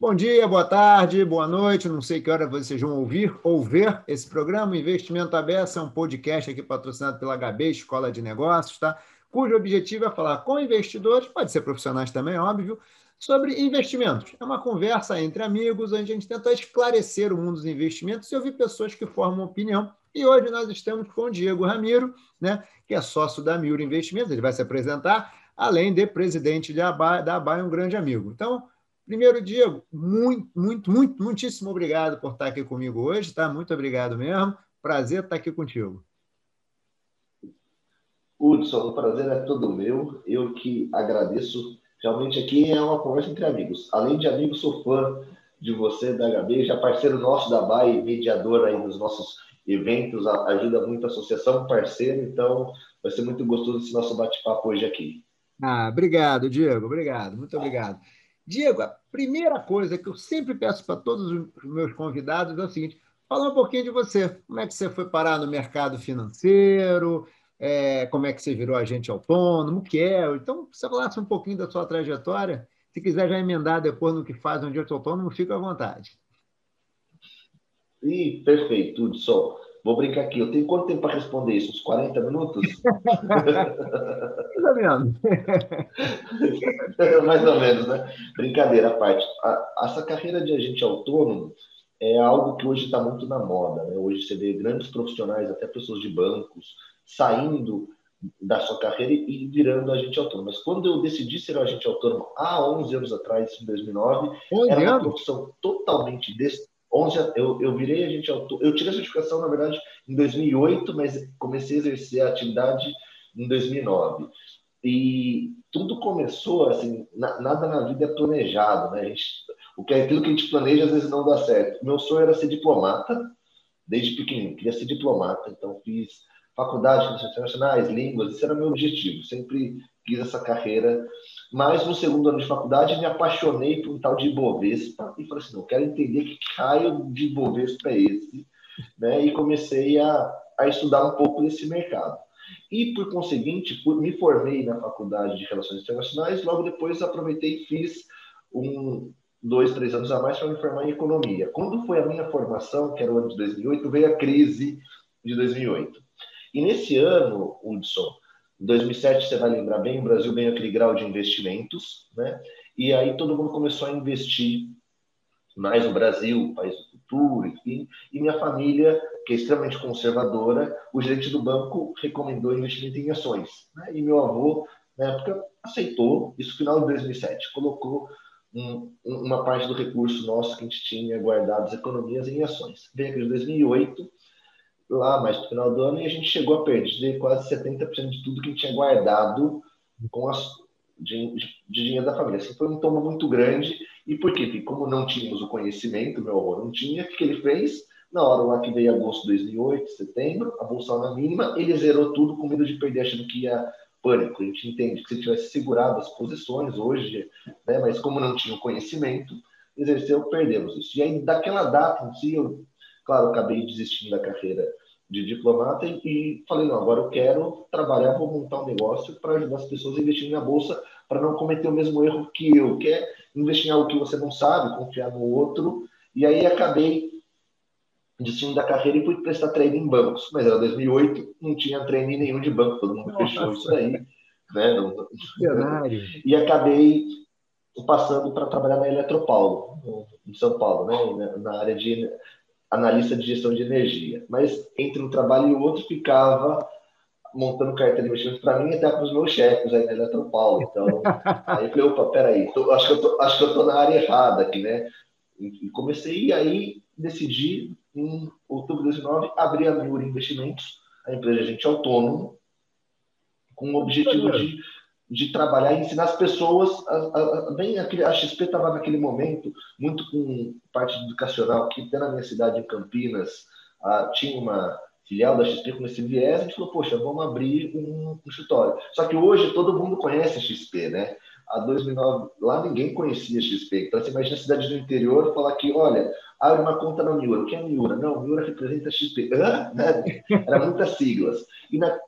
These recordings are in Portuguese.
Bom dia, boa tarde, boa noite. Não sei que hora vocês vão ouvir ou ver esse programa. Investimento Aberto é um podcast aqui patrocinado pela HB, Escola de Negócios, tá? Cujo objetivo é falar com investidores, pode ser profissionais também, óbvio, sobre investimentos. É uma conversa entre amigos, onde a gente tenta esclarecer o mundo dos investimentos e ouvir pessoas que formam opinião. E hoje nós estamos com o Diego Ramiro, né, que é sócio da Miura Investimentos. Ele vai se apresentar, além de presidente da ABA, da ABA, um grande amigo. Então, Primeiro, Diego, muito, muito, muito, muitíssimo obrigado por estar aqui comigo hoje, tá? Muito obrigado mesmo. Prazer estar aqui contigo. Hudson, o prazer é todo meu. Eu que agradeço. Realmente aqui é uma conversa entre amigos. Além de amigo, sou fã de você, da HB, já parceiro nosso da BAE, mediador aí nos nossos eventos, ajuda muito a associação, parceiro, então vai ser muito gostoso esse nosso bate-papo hoje aqui. Ah, obrigado, Diego, obrigado, muito obrigado. Diego, a primeira coisa que eu sempre peço para todos os meus convidados é o seguinte: fala um pouquinho de você. Como é que você foi parar no mercado financeiro? É, como é que você virou agente autônomo? O que é? Então, você falasse um pouquinho da sua trajetória, se quiser já emendar depois no que faz um agente autônomo, fica à vontade. Ih, perfeito, Hudson. Vou brincar aqui. Eu tenho quanto tempo para responder isso? Uns 40 minutos? Mais ou menos. Mais ou menos, né? Brincadeira à parte. A, essa carreira de agente autônomo é algo que hoje está muito na moda. Né? Hoje você vê grandes profissionais, até pessoas de bancos, saindo da sua carreira e virando agente autônomo. Mas quando eu decidi ser agente autônomo há 11 anos atrás, em 2009, era uma profissão totalmente 11, eu, eu virei agente autônomo. Eu tirei a certificação, na verdade, em 2008, mas comecei a exercer a atividade em 2009. E tudo começou assim, na, nada na vida é planejado, né? Gente, o que é aquilo que a gente planeja às vezes não dá certo. Meu sonho era ser diplomata, desde pequenininho, queria ser diplomata, então fiz faculdade de Internacionais, línguas, esse era meu objetivo. Sempre quis essa carreira mas no segundo ano de faculdade me apaixonei por um tal de Ibovespa e falei assim, não, quero entender que raio de Ibovespa é esse, né? E comecei a, a estudar um pouco desse mercado. E, por conseguinte, me formei na Faculdade de Relações Internacionais, logo depois aproveitei e fiz um, dois, três anos a mais para me formar em Economia. Quando foi a minha formação, que era o ano de 2008, veio a crise de 2008. E nesse ano, Hudson, em 2007, você vai lembrar bem, o Brasil ganhou aquele grau de investimentos, né? E aí todo mundo começou a investir mais no Brasil, país do futuro, enfim. E minha família, que é extremamente conservadora, o gerente do banco recomendou investimento em ações. Né? E meu avô, na época, aceitou, isso final de 2007, colocou um, uma parte do recurso nosso que a gente tinha guardado, as economias, em ações. Veio aqui em 2008, lá mais no final do ano e a gente chegou a perder quase 70% de tudo que a gente tinha guardado com as, de, de, dinheiro da família. Assim, foi um tomo muito grande. E por quê? Porque como não tínhamos o conhecimento, meu avô não tinha, o que ele fez? Na hora lá que veio agosto de 2008, setembro, a bolsa na mínima, ele zerou tudo com medo de perder, achando que ia pânico. A gente entende que se tivesse segurado as posições hoje, né, mas como não tinha o conhecimento, exerceu, perdemos isso. E aí, daquela data em si, eu, claro, acabei desistindo da carreira de diplomata e, falei, não, agora eu quero trabalhar, vou montar um negócio para ajudar as pessoas a investir na bolsa para não cometer o mesmo erro que eu, que é investir em algo que você não sabe, confiar no outro. E aí acabei destino da carreira e fui prestar treino em bancos. Mas era 2008, não tinha treino nenhum de banco, todo mundo Nossa. fechou isso daí. Né? Não, e acabei passando para trabalhar na Eletropaulo, em São Paulo, né? na área de analista de gestão de energia. Mas entre um trabalho e o outro ficava montando carteira de investimento para mim e até para os meus chefes aí na Eletropaulo. Então, aí eu falei, opa, peraí, tô, acho, que eu tô, acho que eu tô na área errada aqui, né? E comecei e aí decidi, em outubro de 2019, abrir a Miura Investimentos, a empresa de agente autônomo, com o objetivo de de trabalhar e ensinar as pessoas. A, a, bem, a XP estava naquele momento muito com parte educacional, que até na minha cidade, em Campinas, a, tinha uma filial da XP com esse viés, a gente falou, poxa, vamos abrir um, um escritório. Só que hoje todo mundo conhece a XP, né? A 2009, lá ninguém conhecia a XP. Então, você imagina a cidade do interior falar que, olha, abre uma conta na Miura. O que é Miura? Não, Miura representa a XP. Hã? Era muitas siglas. E na,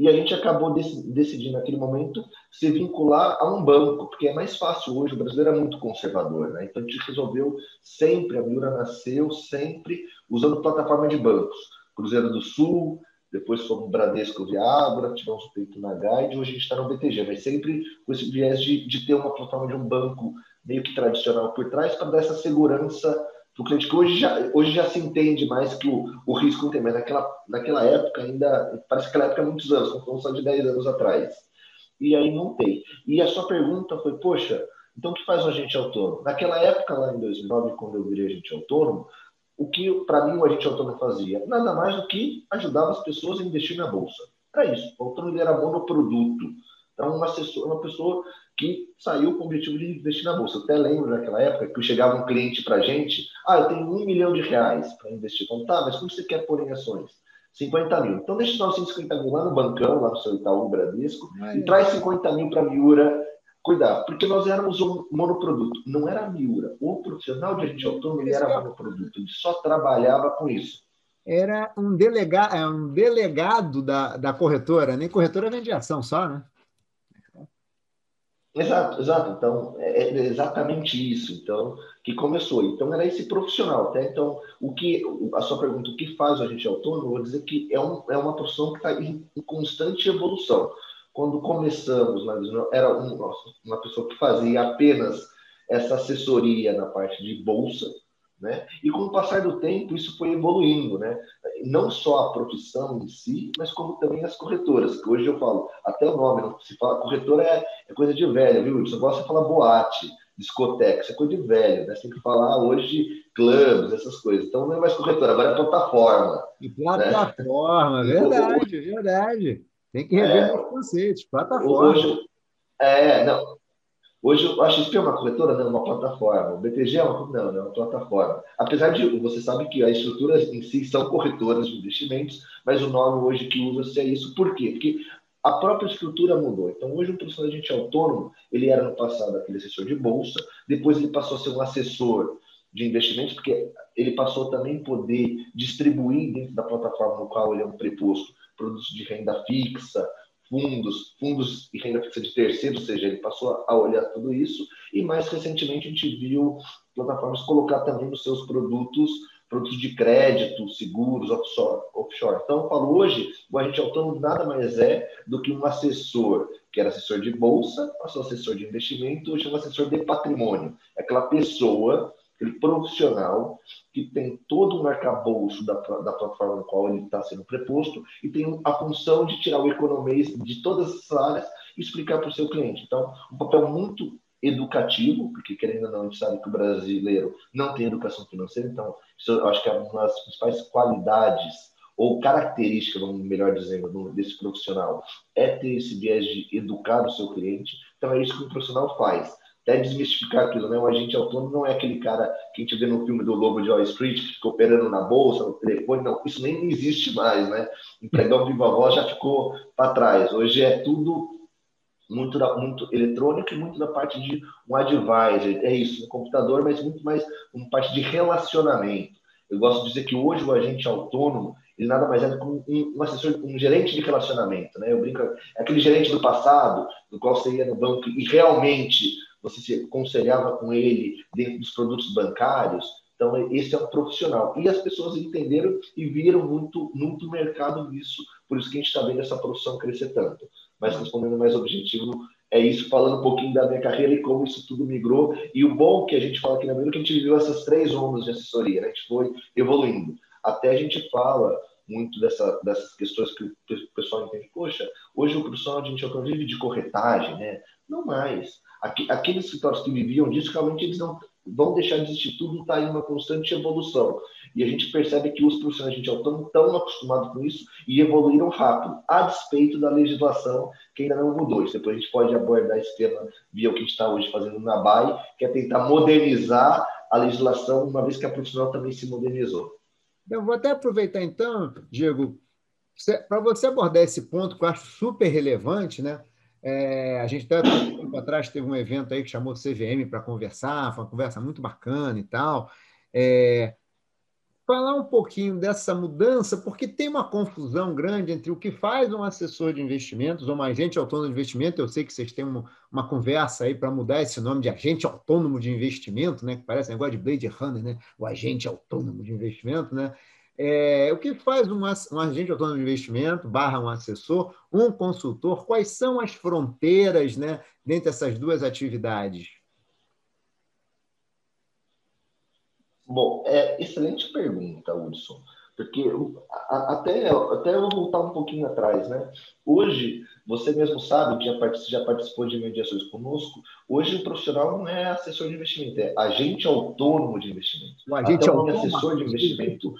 e a gente acabou decidindo naquele momento se vincular a um banco, porque é mais fácil hoje, o brasileiro é muito conservador, né? Então a gente resolveu sempre, a Miura nasceu sempre usando plataforma de bancos. Cruzeiro do Sul, depois fomos Bradesco Viagra, tivemos feito na Guide, hoje a gente está no BTG, mas sempre com esse viés de, de ter uma plataforma de um banco meio que tradicional por trás para dar essa segurança para o cliente, que hoje já, hoje já se entende mais que o, o risco não tem, mas naquela, naquela época ainda, parece que aquela época é muitos anos, como só de 10 anos atrás. E aí não tem. E a sua pergunta foi, poxa, então o que faz um agente autônomo? Naquela época, lá em 2009, quando eu virei agente autônomo, o que para mim o agente autônomo fazia? Nada mais do que ajudava as pessoas a investir na bolsa. Era isso. O autônomo era monoproduto. Então, uma, assessor, uma pessoa que saiu com o objetivo de investir na bolsa. Eu até lembro naquela época que chegava um cliente para a gente, ah, eu tenho um milhão de reais para investir. Então, tá, mas como você quer pôr em ações? 50 mil. Então, deixa 950 mil lá no bancão, lá no seu Itaú Bradesco, e traz 50 mil para a Miura cuidar. Porque nós éramos um monoproduto. Não era a Miura. O profissional de agente autônomo ele era monoproduto. Ele só trabalhava com isso. Era um, delega, é um delegado da, da corretora. Nem corretora vende ação só, né? Exato, exato. Então, é, é exatamente isso. Então, que começou. Então, era esse profissional. Até então, o que a sua pergunta, o que faz o agente autônomo? Eu vou dizer que é, um, é uma profissão que está em, em, constante evolução. Quando começamos, era um, uma pessoa que fazia apenas essa assessoria na parte de bolsa, né? E com o passar do tempo, isso foi evoluindo, né? Não só a profissão em si, mas como também as corretoras, que hoje eu falo, até o nome, não se fala, corretora é, é coisa de velho, viu? Você gosta de falar boate, discoteca, isso é coisa de velho, né? Você tem que falar hoje clubes, essas coisas. Então não é mais corretora, agora é plataforma. E plataforma, né? verdade, verdade. Tem que rever é, os conceitos, plataforma. Hoje, é, não, Hoje a XP é uma corretora, não, é uma plataforma. O BTG é uma, não, não é uma plataforma. Apesar de você sabe que as estruturas em si são corretoras de investimentos, mas o nome hoje que usa-se é isso. Por quê? Porque a própria estrutura mudou. Então, hoje, um profissional de agente autônomo, ele era no passado aquele assessor de bolsa, depois ele passou a ser um assessor de investimentos, porque ele passou também poder distribuir dentro da plataforma no qual ele é um preposto produtos de renda fixa, fundos, fundos e renda fixa de terceiro, ou seja, ele passou a olhar tudo isso, e mais recentemente a gente viu plataformas colocar também nos seus produtos produtos de crédito, seguros, offshore. offshore. Então, eu falo hoje, o agente autônomo nada mais é do que um assessor, que era assessor de bolsa, passou assessor de investimento, hoje é um assessor de patrimônio. É aquela pessoa aquele profissional que tem todo um arcabouço da, da plataforma no qual ele está sendo preposto e tem a função de tirar o economês de todas essas áreas e explicar para o seu cliente. Então, um papel muito educativo, porque querendo ou não, a gente sabe que o brasileiro não tem educação financeira, então isso eu acho que é uma das principais qualidades ou característica, vamos melhor dizendo, desse profissional, é ter esse viés de educar o seu cliente. Então é isso que o profissional faz até desmistificar aquilo, né? O agente autônomo não é aquele cara que a gente vê no filme do Lobo de Wall Street, que fica operando na bolsa, no telefone, não, isso nem existe mais, né? Empregão viva voz já ficou para trás. Hoje é tudo muito, muito eletrônico e muito da parte de um advisor, é isso, um computador, mas muito mais uma parte de relacionamento. Eu gosto de dizer que hoje o agente autônomo, ele nada mais é do que um, um, assessor, um gerente de relacionamento, né? Eu brinco, é aquele gerente do passado, do qual você ia no banco e realmente você se aconselhava com ele dentro dos produtos bancários. Então, esse é um profissional. E as pessoas entenderam e viram muito, muito mercado nisso, por isso que a gente está vendo essa profissão crescer tanto. Mas respondendo mais objetivo, é isso, falando um pouquinho da minha carreira e como isso tudo migrou. E o bom que a gente fala aqui na Miro é que a gente viveu essas três ondas de assessoria, né? a gente foi evoluindo. Até a gente fala muito dessa, dessas questões que o pessoal entende. Poxa, hoje o profissional de gente vive de corretagem, né? Não mais aqueles escritórios que viviam disso, realmente eles não vão deixar de existir. Tudo está em uma constante evolução. E a gente percebe que os profissionais de autônomo estão acostumados com isso e evoluíram rápido, a despeito da legislação que ainda não mudou. Isso depois a gente pode abordar esse tema via o que a gente está hoje fazendo na BAE, que é tentar modernizar a legislação, uma vez que a profissional também se modernizou. Eu vou até aproveitar então, Diego, para você abordar esse ponto que eu acho super relevante, né? É, a gente até um tempo atrás teve um evento aí que chamou CVM para conversar, foi uma conversa muito bacana e tal. É, falar um pouquinho dessa mudança, porque tem uma confusão grande entre o que faz um assessor de investimentos ou um agente autônomo de investimento. Eu sei que vocês têm uma, uma conversa aí para mudar esse nome de agente autônomo de investimento, né? Que parece um negócio de Blade Runner, né? O agente autônomo de investimento, né? É, o que faz um, um agente autônomo de investimento, barra um assessor, um consultor? Quais são as fronteiras né, dentre essas duas atividades? Bom, é excelente pergunta, Hudson, porque até, até eu vou voltar um pouquinho atrás, né? Hoje, você mesmo sabe, já, já participou de mediações conosco, hoje o profissional não é assessor de investimento, é agente autônomo de investimento. O agente até autônomo. assessor de investimento.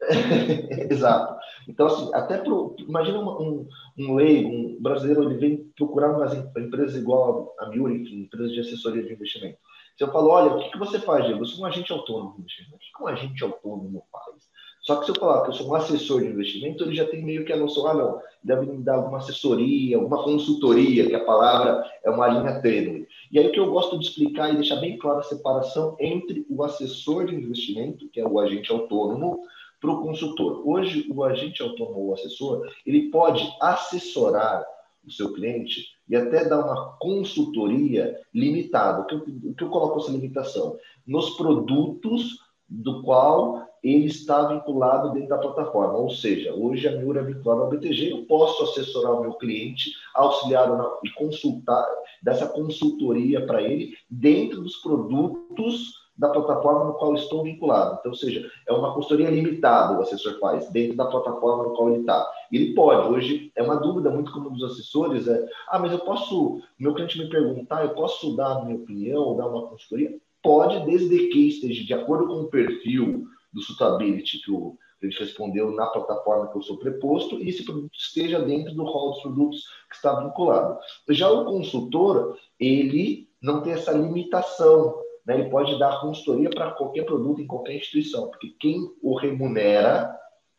Exato. Então, assim, até pro, imagina um, um leigo, um brasileiro, ele vem procurar umas empresas igual a Muric, empresas de assessoria de investimento. Se eu falo, olha, o que, que você faz, Diego? Eu sou um agente autônomo de investimento. O que um agente autônomo faz? Só que se eu falar que eu sou um assessor de investimento, ele já tem meio que a noção, ah, não, deve me dar alguma assessoria, alguma consultoria, que a palavra é uma linha tênue. E aí o que eu gosto de explicar e deixar bem clara a separação entre o assessor de investimento, que é o agente autônomo, para o consultor. Hoje, o agente autônomo ou assessor, ele pode assessorar o seu cliente e até dar uma consultoria limitada. O que eu, o que eu coloco essa limitação? Nos produtos do qual ele está vinculado dentro da plataforma. Ou seja, hoje a Miura é vinculada ao BTG, eu posso assessorar o meu cliente, auxiliar e consultar, dessa consultoria para ele dentro dos produtos da plataforma no qual estou vinculado. Então, ou seja, é uma consultoria limitada o assessor faz, dentro da plataforma no qual ele está. Ele pode, hoje é uma dúvida muito comum dos assessores, é, ah, mas eu posso, meu cliente me perguntar, eu posso dar a minha opinião, dar uma consultoria? Pode, desde que esteja de acordo com o perfil do suitability que o cliente respondeu na plataforma que eu sou preposto e esse produto esteja dentro do rol dos produtos que está vinculado. Já o consultor, ele não tem essa limitação né, ele pode dar consultoria para qualquer produto em qualquer instituição, porque quem o remunera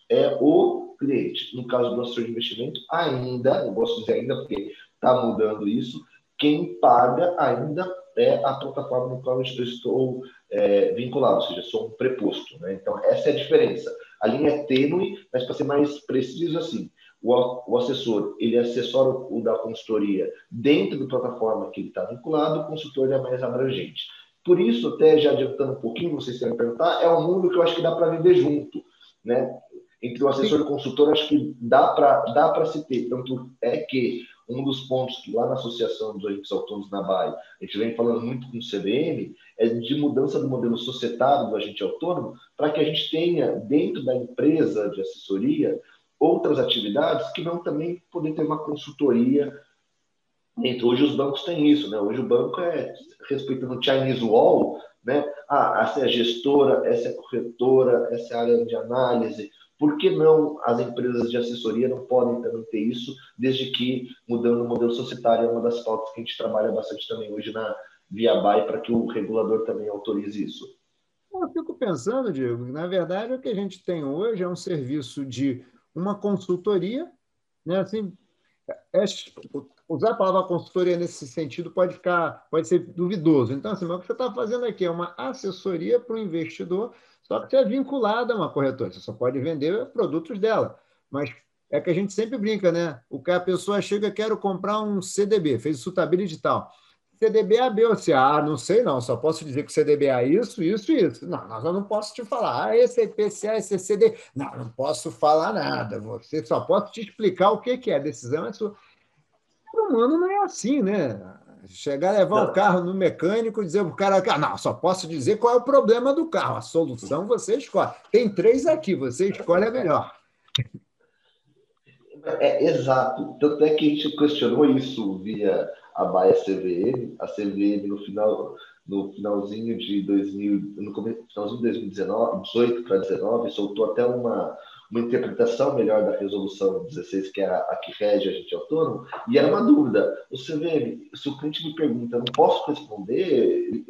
é o cliente. No caso do assessor de investimento, ainda, eu gosto de dizer ainda porque está mudando isso, quem paga ainda é a plataforma no qual eu estou é, vinculado, ou seja, sou um preposto. Né? Então, essa é a diferença. A linha é tênue, mas para ser mais preciso assim, o, assessor ele assessora o da consultoria dentro da plataforma que ele está vinculado, o consultor é mais abrangente. Por isso, até já adiantando um pouquinho, vocês querem perguntar, é um mundo que eu acho que dá para viver junto, né? Entre o assessor Sim. e o consultor, acho que dá para dá se ter. Tanto é que um dos pontos que lá na Associação dos Agentes Autônomos na Bahia, a gente vem falando muito com o CBM, é de mudança do modelo societário do agente autônomo, para que a gente tenha dentro da empresa de assessoria outras atividades que vão também poder ter uma consultoria então, hoje os bancos têm isso, né? Hoje o banco é respeitando o Chinese Wall, né? Ah, essa é a gestora, essa é a corretora, essa é a área de análise. Por que não as empresas de assessoria não podem também ter isso, desde que mudando o modelo societário é uma das pautas que a gente trabalha bastante também hoje na Via BAI para que o regulador também autorize isso? Eu fico pensando, Diego, na verdade o que a gente tem hoje é um serviço de uma consultoria, né? Assim, é, usar a palavra consultoria nesse sentido pode ficar, pode ser duvidoso. Então, assim, o que você está fazendo aqui é uma assessoria para o investidor, só que você é vinculada a uma corretora, você só pode vender produtos dela. Mas é que a gente sempre brinca, né? O que a pessoa chega, quero comprar um CDB, fez o Sutability digital. CDB A, B ou C? Ah, não sei não, só posso dizer que o CDB é isso, isso e isso. Não, mas eu não posso te falar. Ah, esse é IPCA, esse é CD. Não, não posso falar nada. Você só posso te explicar o que é. A decisão é sua ser humano não é assim, né? Chegar, levar o carro no mecânico e dizer para o cara, ah, não, só posso dizer qual é o problema do carro. A solução você escolhe. Tem três aqui, você escolhe a melhor. É, exato. Tanto é que a gente questionou isso via a Baia CVM. A CVM, no final, no finalzinho de 2000, no finalzinho de 2019, 18 para 19, soltou até uma, uma interpretação melhor da resolução 16, que é a, que rege a gente autônomo, e era uma dúvida. Você vê, se o cliente me pergunta, eu não posso responder,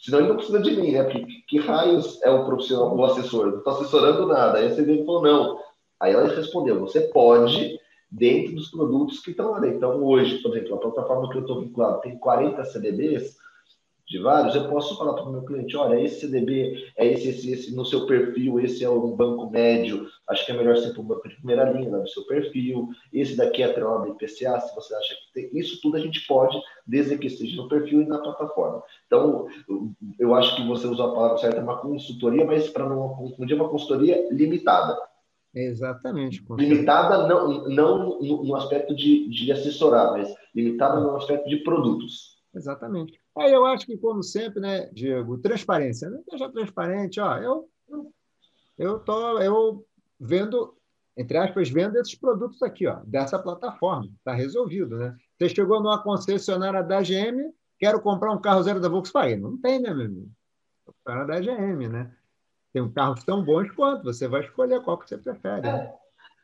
senão ele não precisa de mim, né? Porque que raios é o profissional, o assessor? Não estou assessorando nada. Aí a CVM falou, não. Aí ela respondeu, você pode dentro dos produtos que estão lá. Então, hoje, por exemplo, a plataforma que eu estou vinculado tem 40 CDBs, de vários, eu posso falar para o meu cliente, olha, esse CDB é esse, esse, esse no seu perfil, esse é um banco médio, acho que é melhor ser para um banco de primeira linha no seu perfil, esse daqui é atrelado IPCA, se você acha que tem, isso tudo a gente pode, desde que esteja no perfil e na plataforma. Então, eu acho que você usou a palavra certa, é uma consultoria, mas para não confundir, uma consultoria limitada. Exatamente. Limitada não, não no aspecto de, de assessorar, mas limitada no aspecto de produtos. Exatamente. Aí eu acho que, como sempre, né, Diego, transparência. Né? Seja transparente, ó, eu, eu tô, eu vendo, entre aspas, vendo esses produtos aqui, ó, dessa plataforma. Está resolvido, né? Você chegou numa concessionária da GM, quero comprar um carro zero da Volkswagen. Não tem, né, meu amigo? Cara da GM, né? Tem carros tão bons quanto, você vai escolher qual que você prefere. Né?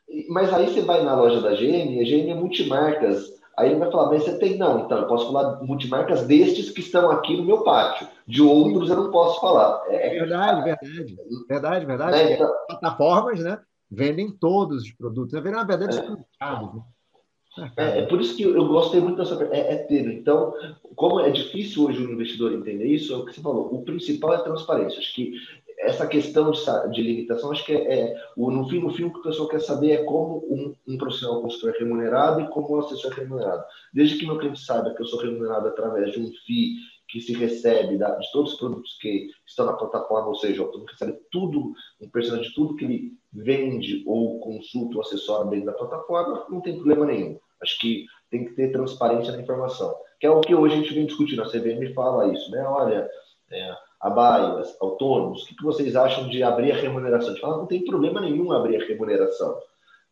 É. Mas aí você vai na loja da GM, a GM é multimarcas. Aí ele vai falar, mas você tem. Não, então eu posso falar multimarcas destes que estão aqui no meu pátio. De outros eu não posso falar. É verdade, verdade. Verdade, verdade. É, então... Plataformas, né? Vendem todos os produtos. Na verdade, é. são né? É, é, por isso que eu gostei muito dessa. É, é ter. Então, como é difícil hoje o investidor entender isso, é o que você falou. O principal é transparência. Acho que essa questão de, de limitação, acho que é, é, o, no fim, no fim, o que o pessoal quer saber é como um, um profissional consultor é remunerado e como um assessor é remunerado. Desde que meu cliente saiba que eu sou remunerado através de um FII que se recebe da, de todos os produtos que estão na plataforma, ou seja, o recebe tudo, um percentual de tudo que ele vende ou consulta ou assessora dentro da plataforma, não tem problema nenhum. Acho que tem que ter transparência na informação, que é o que hoje a gente vem discutindo. A CVM fala isso, né? Olha, é, abaias, autônomos, o que, que vocês acham de abrir a remuneração? A gente fala, não tem problema nenhum abrir a remuneração.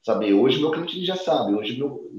Sabe, hoje meu cliente já sabe, hoje meu,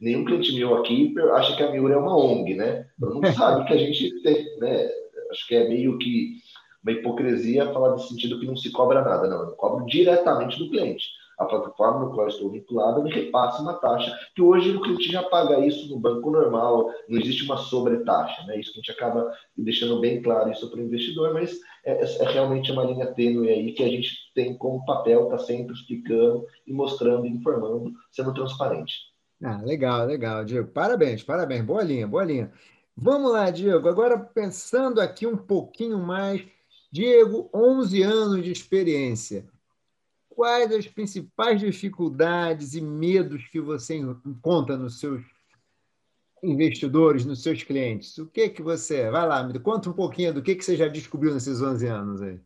nenhum cliente meu aqui acha que a Miura é uma ONG, né? Não sabe que a gente tem, né? Acho que é meio que uma hipocrisia falar nesse sentido que não se cobra nada, não. Eu cobro diretamente do cliente a plataforma no qual estou vinculado me repassa uma taxa, que hoje o cliente já paga isso no banco normal, não existe uma sobretaxa, né? Isso que a gente acaba deixando bem claro isso para o investidor, mas é, é, realmente uma linha tênue aí que a gente tem como papel, está sempre explicando e mostrando, informando, sendo transparente. Ah, legal, legal, Diego. Parabéns, parabéns. Boa linha, boa linha. Vamos lá, Diego. Agora pensando aqui um pouquinho mais. Diego, 11 anos de experiência quais as principais dificuldades e medos que você encontra nos seus investidores, nos seus clientes? O que que você... Vai lá, me conta um pouquinho do que, que você já descobriu nesses 11 anos aí.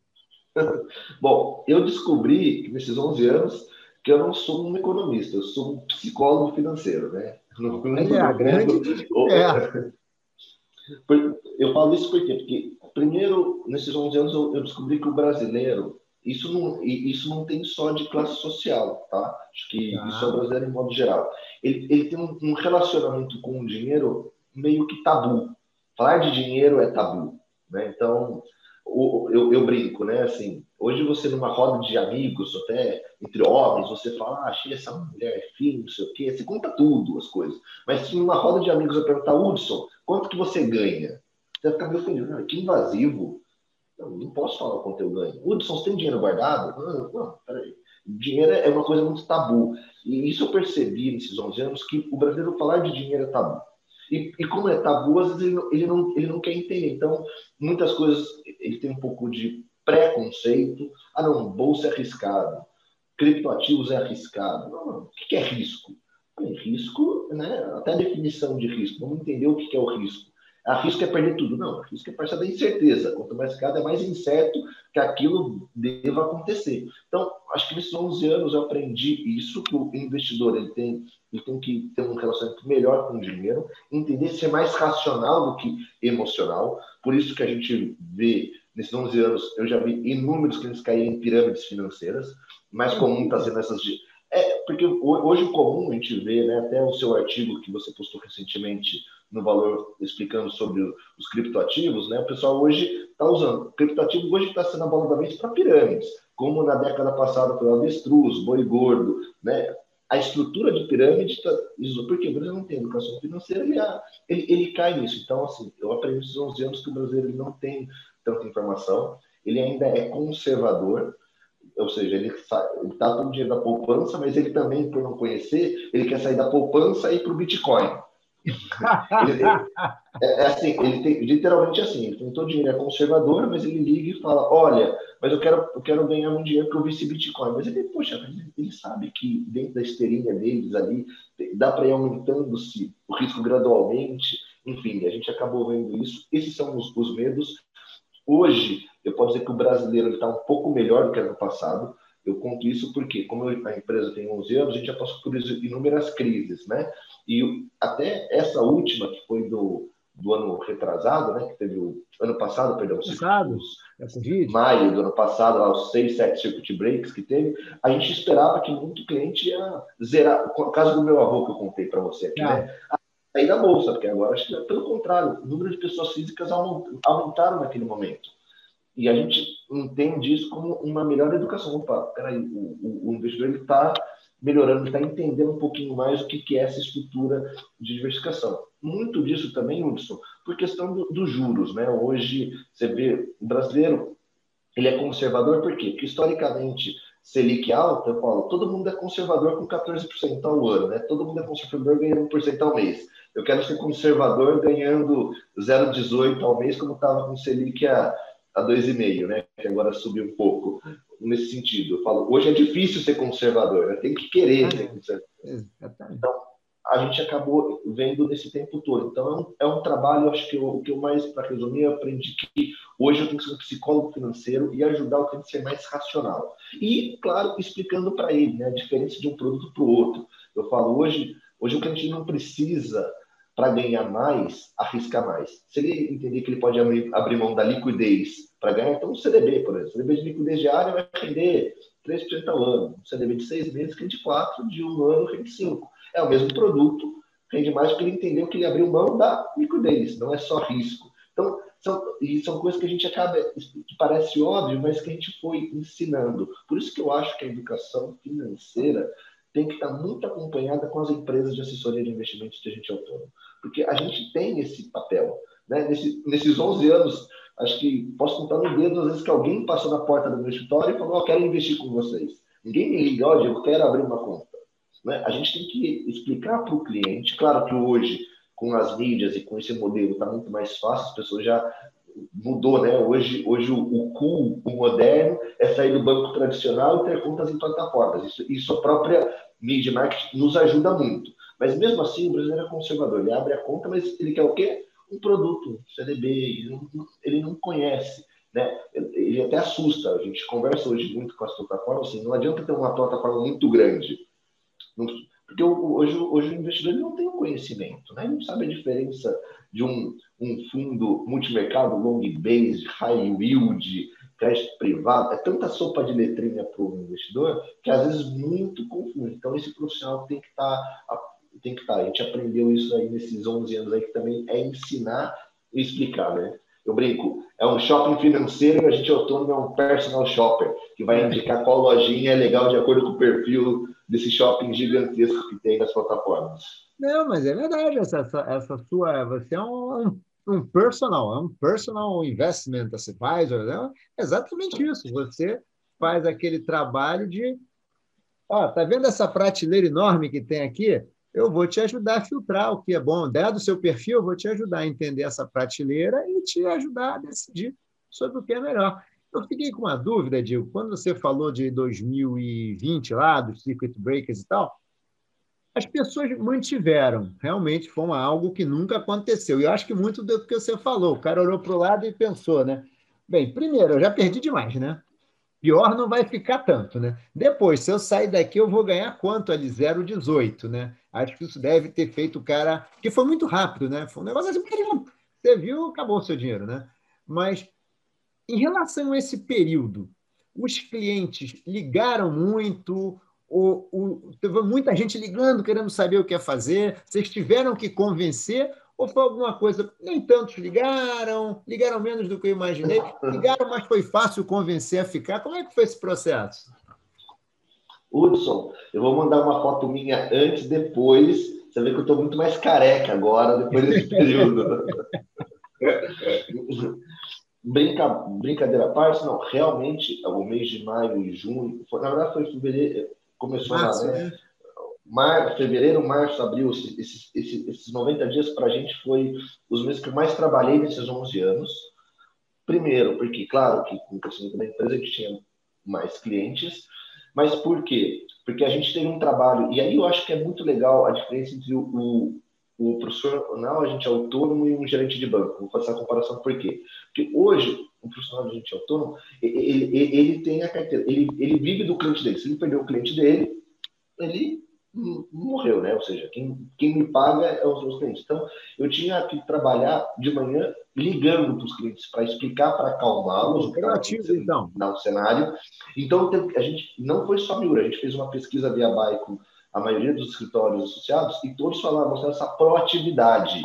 Bom, eu descobri nesses 11 anos que eu não sou um economista, eu sou um psicólogo financeiro, né? Não, é a grande é. Eu falo isso por quê? Porque, primeiro, nesses 11 anos, eu descobri que o brasileiro isso não, isso não tem só de classe social, tá? Acho que ah. isso é brasileiro em modo geral. Ele, ele tem um, um relacionamento com o dinheiro meio que tabu. Falar de dinheiro é tabu, né? Então, o, eu, eu, brinco, né? Assim, hoje você numa roda de amigos, até entre homens, você fala, ah, achei essa mulher filho, não sei o quê, você conta tudo, as coisas. Mas se numa roda de amigos eu perguntar, Hudson, quanto que você ganha? Você vai ficar meio ah, que invasivo. Não, não posso falar quanto eu ganho. Hudson, você tem dinheiro guardado? Não, não, peraí. Dinheiro é uma coisa muito tabu. E isso eu percebi nesses 11 anos, que o brasileiro falar de dinheiro é tabu. E, e como é tabu, às vezes ele não, ele, não, ele não quer entender. Então, muitas coisas, ele tem um pouco de preconceito. Ah, não, bolsa é arriscado. Criptoativos é arriscado. Não, não. O que é risco? risco, né? até a definição de risco. Vamos entender o que é o risco arrisco é perder tudo. Não, arrisco é partir da incerteza. Quanto mais caro, é mais incerto que aquilo deva acontecer. Então, acho que nesses 11 anos eu aprendi isso, que o investidor ele tem, ele tem que ter um relacionamento melhor com o dinheiro, entender ser mais racional do que emocional. Por isso que a gente vê, nesses 11 anos, eu já vi inúmeros clientes caírem em pirâmides financeiras. Mais comum está sendo essas é, porque hoje o comum a gente vê, né, até o seu artigo que você postou recentemente no valor explicando sobre os criptoativos, né? O pessoal hoje está usando. criptoativo hoje está sendo a bola da vez para pirâmides, como na década passada foi o avestruz, boi gordo, né? A estrutura de pirâmide está. Porque o Brasil não tem educação financeira, ele, ele, ele, cai nisso. Então, assim, eu aprendi esses 11 anos que o brasileiro não tem tanta informação, ele ainda é conservador, ou seja, ele está com o dinheiro da poupança, mas ele também, por não conhecer, ele quer sair da poupança e ir para o Bitcoin. Ele, é, é, assim, ele tem literalmente assim, ele tem todo dinheiro, é conservador, mas ele liga e fala, olha, mas eu quero, eu quero ganhar um dinheiro que eu vi Bitcoin. Mas ele, poxa, ele sabe que dentro da esteirinha deles ali, dá para ir aumentando-se o risco gradualmente. Enfim, a gente acabou vendo isso. Esses são os, os medos. Hoje, eu posso dizer que o brasileiro está um pouco melhor do que ano passado. Eu conto isso porque, como a empresa tem 11 anos, a gente já passou por inúmeras crises, né? E até essa última, que foi do, do ano retrasado, né? Que teve o ano passado, perdão, passado, é maio do ano passado, lá os seis, sete circuit breaks que teve, a gente esperava que muito cliente ia zerar. O caso do meu avô que eu contei para você aqui, ah. né? Sair da bolsa, porque agora acho que pelo contrário, o número de pessoas físicas aumentaram naquele momento. E a gente entende isso como uma melhor educação. Opa, peraí, o, o, o investidor está melhorando, está entendendo um pouquinho mais o que, que é essa estrutura de diversificação. Muito disso também, Hudson, por questão dos do juros. Né? Hoje, você vê, o brasileiro ele é conservador por quê? Porque, historicamente, Selic alta, eu falo, todo mundo é conservador com 14% ao ano, né? Todo mundo é conservador ganhando 1% ao mês. Eu quero ser conservador ganhando 0,18 ao mês, como estava com Selic a a 2,5, né? Que agora subiu um pouco nesse sentido. Eu falo, hoje é difícil ser conservador, né? tem que querer ser conservador. Então, a gente acabou vendo nesse tempo todo. Então, é um, é um trabalho, acho que o que eu mais, para resumir, eu aprendi que hoje eu tenho que ser um psicólogo financeiro e ajudar o cliente a ser mais racional. E, claro, explicando para ele né, a diferença de um produto para o outro. Eu falo, hoje, hoje o cliente não precisa para ganhar mais, arriscar mais. Se ele entender que ele pode abrir, mão da liquidez para ganhar, então um CDB, por exemplo. CDB de liquidez diária vai render 3% ao ano. CDB de seis meses rende 4%, de um ano rende 5%. É o mesmo produto, rende mais porque ele entendeu que ele abriu mão da liquidez, não é só risco. Então, são, e são coisas que a gente acaba, que parece óbvio, mas que a gente foi ensinando. Por isso que eu acho que a educação financeira tem que estar muito acompanhada com as empresas de assessoria de investimentos de agente autônomo. Porque a gente tem esse papel. Né? Nesse, nesses 11 anos, acho que posso contar no dedo, às vezes, que alguém passou na porta do meu escritório e falou: Eu quero investir com vocês. Ninguém me liga, olha, eu quero abrir uma conta. Né? A gente tem que explicar para o cliente. Claro que hoje, com as mídias e com esse modelo, está muito mais fácil, as pessoas já mudou, né? Hoje, hoje o, o cool, o moderno, é sair do banco tradicional e ter contas em plataformas. Isso, isso a própria mídia marketing nos ajuda muito. Mas mesmo assim, o brasileiro é conservador. Ele abre a conta, mas ele quer o quê? Um produto, CDB. Ele não, ele não conhece. Né? Ele até assusta. A gente conversa hoje muito com as plataformas. Assim, não adianta ter uma plataforma muito grande. Porque hoje, hoje o investidor não tem o conhecimento. Né? Ele não sabe a diferença de um, um fundo multimercado, long base, high yield, crédito privado, é tanta sopa de letrinha para o investidor que às vezes muito confunde. Então esse profissional tem que estar tá, tem que estar. Tá. A gente aprendeu isso aí nesses 11 anos aí que também é ensinar e explicar, né? Eu brinco, é um shopping financeiro e a gente autônomo é um personal shopper que vai indicar qual lojinha é legal de acordo com o perfil desse shopping gigantesco que tem nas plataformas. Não, mas é verdade essa, essa, essa sua, você é um, um personal, é um personal investment advisor, né? É exatamente isso. Você faz aquele trabalho de, ó, tá vendo essa prateleira enorme que tem aqui? Eu vou te ajudar a filtrar o que é bom. Dado o seu perfil, eu vou te ajudar a entender essa prateleira e te ajudar a decidir sobre o que é melhor. Eu fiquei com uma dúvida, Diego, quando você falou de 2020 lá, dos circuit breakers e tal, as pessoas mantiveram. Realmente foi algo que nunca aconteceu. E eu acho que muito do que você falou. O cara olhou para o lado e pensou, né? Bem, primeiro, eu já perdi demais, né? Pior não vai ficar tanto, né? Depois, se eu sair daqui, eu vou ganhar quanto ali? 0,18, né? Acho que isso deve ter feito o cara. Que foi muito rápido, né? Foi um negócio assim. Você viu, acabou o seu dinheiro, né? Mas, em relação a esse período, os clientes ligaram muito, o, o, teve muita gente ligando, querendo saber o que é fazer. Vocês tiveram que convencer ou foi alguma coisa? Nem tantos ligaram, ligaram menos do que eu imaginei. Ligaram, mas foi fácil convencer a ficar. Como é que foi esse processo? Hudson, eu vou mandar uma foto minha antes, depois. Você vê que eu estou muito mais careca agora, depois desse período. Brinca, brincadeira à parte, não, realmente, o mês de maio e junho, foi, na verdade foi fevereiro, começou março, lá, né? Mar, fevereiro, março, abril, esse, esse, esse, esses 90 dias para a gente foi os meses que eu mais trabalhei nesses 11 anos. Primeiro, porque, claro, que com o crescimento da empresa a gente tinha mais clientes, mas por quê? Porque a gente tem um trabalho, e aí eu acho que é muito legal a diferença entre o, o, o profissional, a gente é autônomo e um gerente de banco. Vou fazer essa comparação por quê? Porque hoje, um profissional, a gente é autônomo, ele, ele, ele tem a carteira, ele, ele vive do cliente dele. Se ele perder o cliente dele, ele morreu, né? Ou seja, quem, quem me paga é os meus clientes. Então, eu tinha que trabalhar de manhã ligando para os clientes para explicar, para acalmá-los o que estava então. no cenário. Então, a gente não foi só Miura, a gente fez uma pesquisa via BAI com a maioria dos escritórios associados e todos falaram mostrando essa proatividade.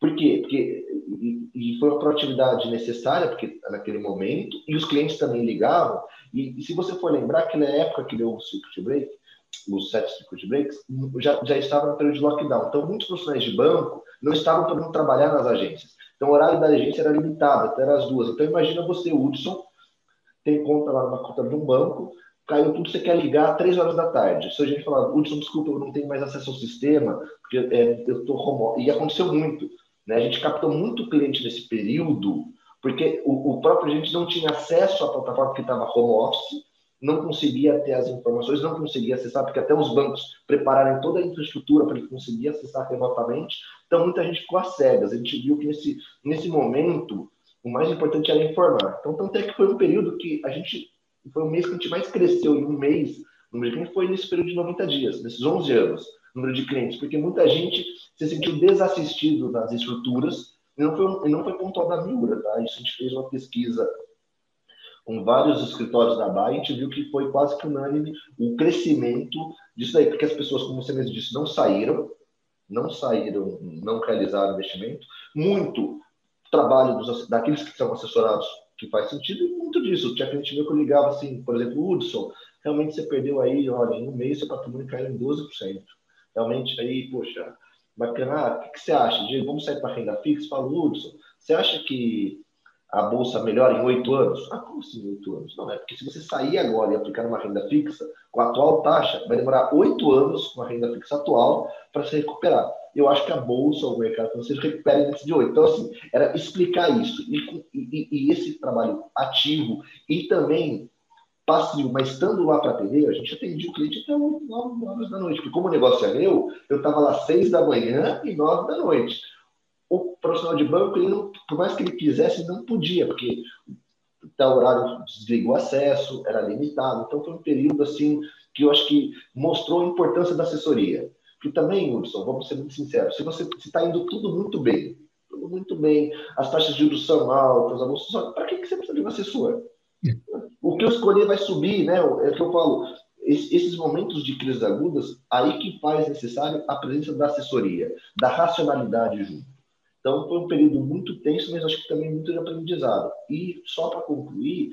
Por quê? Porque e, e foi uma proatividade necessária, porque naquele momento, e os clientes também ligavam, e, e se você for lembrar, aquela época que deu o circuit break, os sete circuit breaks, já, já estava no período de lockdown. Então, muitos profissionais de banco não estavam podendo trabalhar nas agências. Então, o horário da agência era limitado, até as duas. Então, imagina você, Hudson, tem conta lá numa conta de um banco, caiu tudo, você quer ligar às três horas da tarde. Se a gente falar, Hudson, desculpa, eu não tenho mais acesso ao sistema, porque é, eu estou home E aconteceu muito. Né? A gente captou muito cliente nesse período, porque o, o próprio gente não tinha acesso à plataforma que estava home office, não conseguia ter as informações, não conseguia acessar, porque até os bancos prepararam toda a infraestrutura para ele conseguir acessar remotamente. Então, muita gente ficou às cegas. A gente viu que nesse, nesse momento, o mais importante era informar. Então, tanto é que foi um período que a gente, foi o mês que a gente mais cresceu em um mês, o número de clientes foi nesse período de 90 dias, nesses 11 anos, número de clientes, porque muita gente se sentiu desassistido nas estruturas, e não foi, não foi pontuado na Miura, tá? Isso a gente fez uma pesquisa com vários escritórios da Bahia, a gente viu que foi quase que unânime o crescimento disso aí, porque as pessoas, como você mesmo disse, não saíram, não saíram, não realizaram investimento. Muito trabalho dos, daqueles que são assessorados que faz sentido, e muito disso. Tinha cliente meu que eu ligava assim, por exemplo, Hudson, realmente você perdeu aí, olha, em um mês seu patrimônio caiu em 12%. Realmente aí, poxa, bacana, ah, o que, que, você acha? Vamos sair para renda fixa? Fala, Hudson, você acha que a bolsa melhora em oito anos? Ah, como assim oito anos? Não, é porque se você sair agora e aplicar uma renda fixa, com a atual taxa, vai demorar oito anos com a renda fixa atual para se recuperar. Eu acho que a bolsa, o mercado financeiro, recupera antes de oito. Então, assim, era explicar isso. E, e, e, esse trabalho ativo e também passivo, mas estando lá para atender, a gente atendia o cliente até 8, 9 horas da noite. Porque como o negócio é meu, eu estava lá seis da manhã e nove da noite profissional de banco, ele não, por mais que ele quisesse, não podia, porque o horário desligou o acesso, era limitado. Então foi um período assim que eu acho que mostrou a importância da assessoria. Que também, Hudson, vamos ser muito sinceros, se você está indo tudo muito bem, tudo muito bem, as taxas de juros são altas, para que, que você precisa de um assessor? O que eu escolher vai subir, né? É o que eu falo. Esses momentos de crises agudas, aí que faz necessário a presença da assessoria, da racionalidade junto. Então, foi um período muito tenso, mas acho que também muito de aprendizado. E, só para concluir,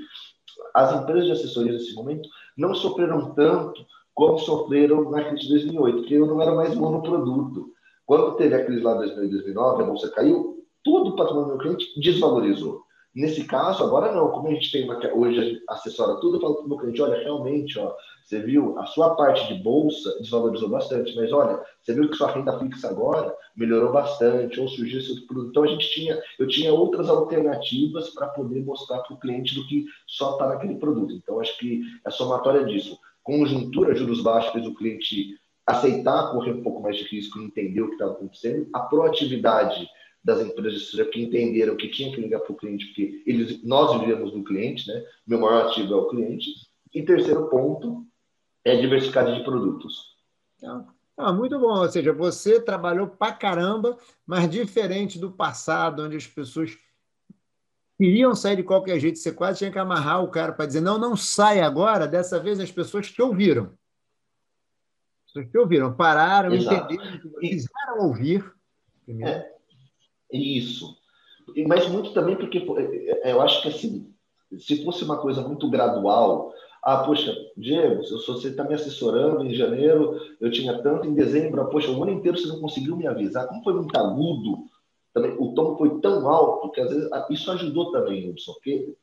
as empresas de assessoria nesse momento não sofreram tanto como sofreram na crise de 2008, porque eu não era mais monoproduto. Quando teve a crise lá de 2009, a bolsa caiu, todo o patrimônio do cliente desvalorizou. Nesse caso, agora não. Como a gente tem uma, hoje assessora tudo, eu falo para o meu cliente, olha, realmente, ó, você viu, a sua parte de bolsa desvalorizou bastante, mas olha, você viu que sua renda fixa agora melhorou bastante, ou surgiu esse outro produto. Então a gente tinha, eu tinha outras alternativas para poder mostrar para o cliente do que só está naquele produto. Então acho que é somatória disso. Conjuntura, juros baixos, fez o cliente aceitar correr um pouco mais de risco entender o que estava acontecendo. A proatividade das empresas de assessoria que entenderam que tinha que ligar para o cliente, porque eles, nós vivemos do cliente, né? Meu maior ativo é o cliente. E terceiro ponto é diversidade de produtos. Ah, ah, muito bom. Ou seja, você trabalhou para caramba, mas diferente do passado, onde as pessoas queriam sair de qualquer jeito, você quase tinha que amarrar o cara para dizer: não, não sai agora. Dessa vez as pessoas te ouviram. As pessoas te ouviram, pararam, Exato. entenderam, quiseram ouvir. Primeiro. É. Isso. Mas muito também porque é, é, eu acho que assim, se fosse uma coisa muito gradual, ah, poxa, Diego, se você está me assessorando em janeiro, eu tinha tanto em dezembro, ah, poxa, o ano inteiro você não conseguiu me avisar. Como foi muito agudo, também, o tom foi tão alto que às vezes ah, isso ajudou também, Hudson, porque